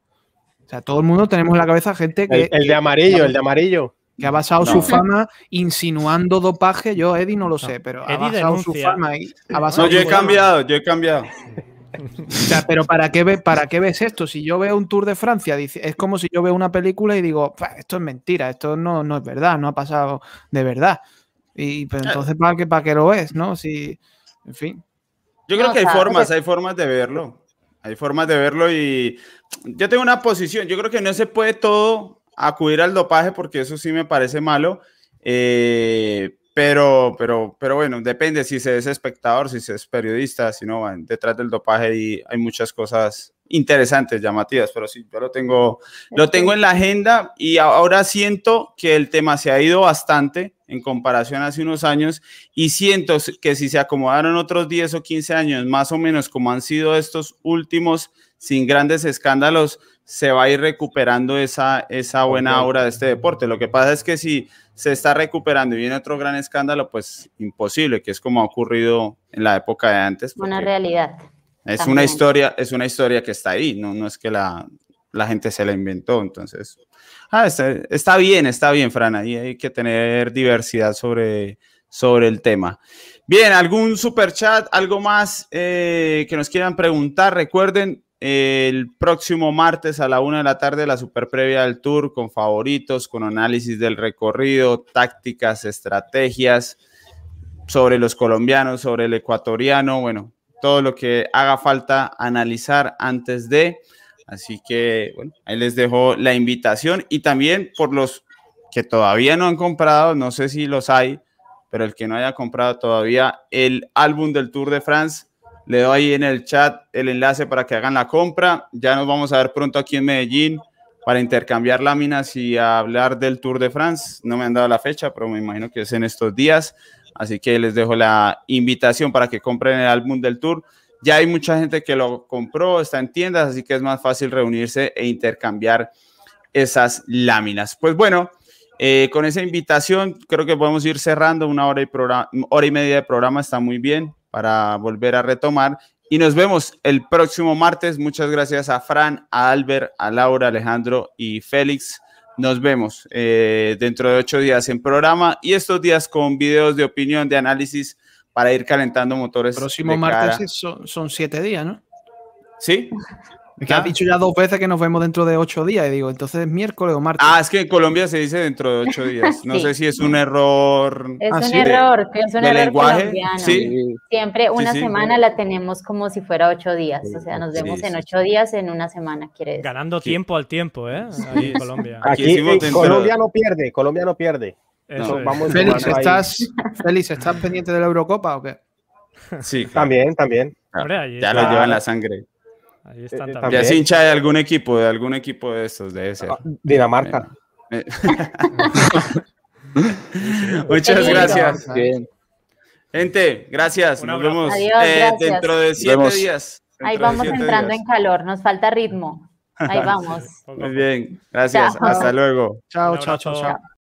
O sea, todo el mundo tenemos en la cabeza gente que... el de amarillo, el de amarillo que ha basado su fama insinuando dopaje. Yo, Eddie, no lo sé, pero ha basado su fama y ha basado No, yo he cambiado, yo he cambiado. O sea, pero ¿para qué, ¿para qué ves esto? Si yo veo un Tour de Francia, es como si yo veo una película y digo, esto es mentira, esto no, no es verdad, no ha pasado de verdad. Y pues, entonces, ¿para qué, ¿para qué lo ves? ¿No? Si, en fin. Yo creo que hay formas, hay formas de verlo. Hay formas de verlo y yo tengo una posición. Yo creo que no se puede todo acudir al dopaje porque eso sí me parece malo. Eh, pero, pero, pero bueno, depende si se es espectador, si se es periodista, si no, detrás del dopaje y hay muchas cosas interesantes, llamativas, pero sí, yo lo tengo, lo tengo en la agenda y ahora siento que el tema se ha ido bastante en comparación a hace unos años y siento que si se acomodaron otros 10 o 15 años, más o menos como han sido estos últimos, sin grandes escándalos, se va a ir recuperando esa, esa buena obra de este deporte. Lo que pasa es que si se está recuperando y viene otro gran escándalo, pues imposible, que es como ha ocurrido en la época de antes. Una realidad. Es una historia, es una historia que está ahí, no, no es que la, la gente se la inventó, entonces. Ah, está, bien, está bien, Fran, ahí hay que tener diversidad sobre, sobre el tema. Bien, algún super chat, algo más eh, que nos quieran preguntar. Recuerden, el próximo martes a la una de la tarde la super previa del tour con favoritos, con análisis del recorrido, tácticas, estrategias sobre los colombianos, sobre el ecuatoriano, bueno, todo lo que haga falta analizar antes de. Así que, bueno, ahí les dejo la invitación y también por los que todavía no han comprado, no sé si los hay, pero el que no haya comprado todavía el álbum del Tour de France, le doy en el chat el enlace para que hagan la compra. Ya nos vamos a ver pronto aquí en Medellín para intercambiar láminas y hablar del Tour de France. No me han dado la fecha, pero me imagino que es en estos días. Así que les dejo la invitación para que compren el álbum del Tour. Ya hay mucha gente que lo compró, está en tiendas, así que es más fácil reunirse e intercambiar esas láminas. Pues bueno, eh, con esa invitación creo que podemos ir cerrando una hora y, hora y media de programa, está muy bien para volver a retomar. Y nos vemos el próximo martes. Muchas gracias a Fran, a Albert, a Laura, Alejandro y Félix. Nos vemos eh, dentro de ocho días en programa y estos días con videos de opinión, de análisis para ir calentando motores. El próximo martes son, son siete días, ¿no? Sí, que ha dicho ya dos veces que nos vemos dentro de ocho días. Y digo, entonces es miércoles o martes. Ah, es que en Colombia se dice dentro de ocho días. No sé si es un error. Es un error, es un error colombiano. ¿Sí? Siempre una semana la tenemos como si fuera ocho días. O sea, nos vemos en ocho días en una semana, quiere decir. Ganando tiempo al tiempo, ¿eh? Ahí Colombia. Aquí, Colombia no pierde, Colombia no pierde. vamos Félix, ¿estás, Félix, ¿estás pendiente de la Eurocopa o qué? Sí, también, también. ya lo lleva en la sangre. Ahí están eh, también. Ya se hincha de algún equipo, de algún equipo de estos, debe ser. Ah, Dinamarca. Eh, Muchas gracias. Gente, gracias. Nos vemos eh, dentro de siete días. Ahí vamos entrando en calor, nos falta ritmo. Ahí vamos. Muy bien, gracias. Hasta luego. chao, chao. chao.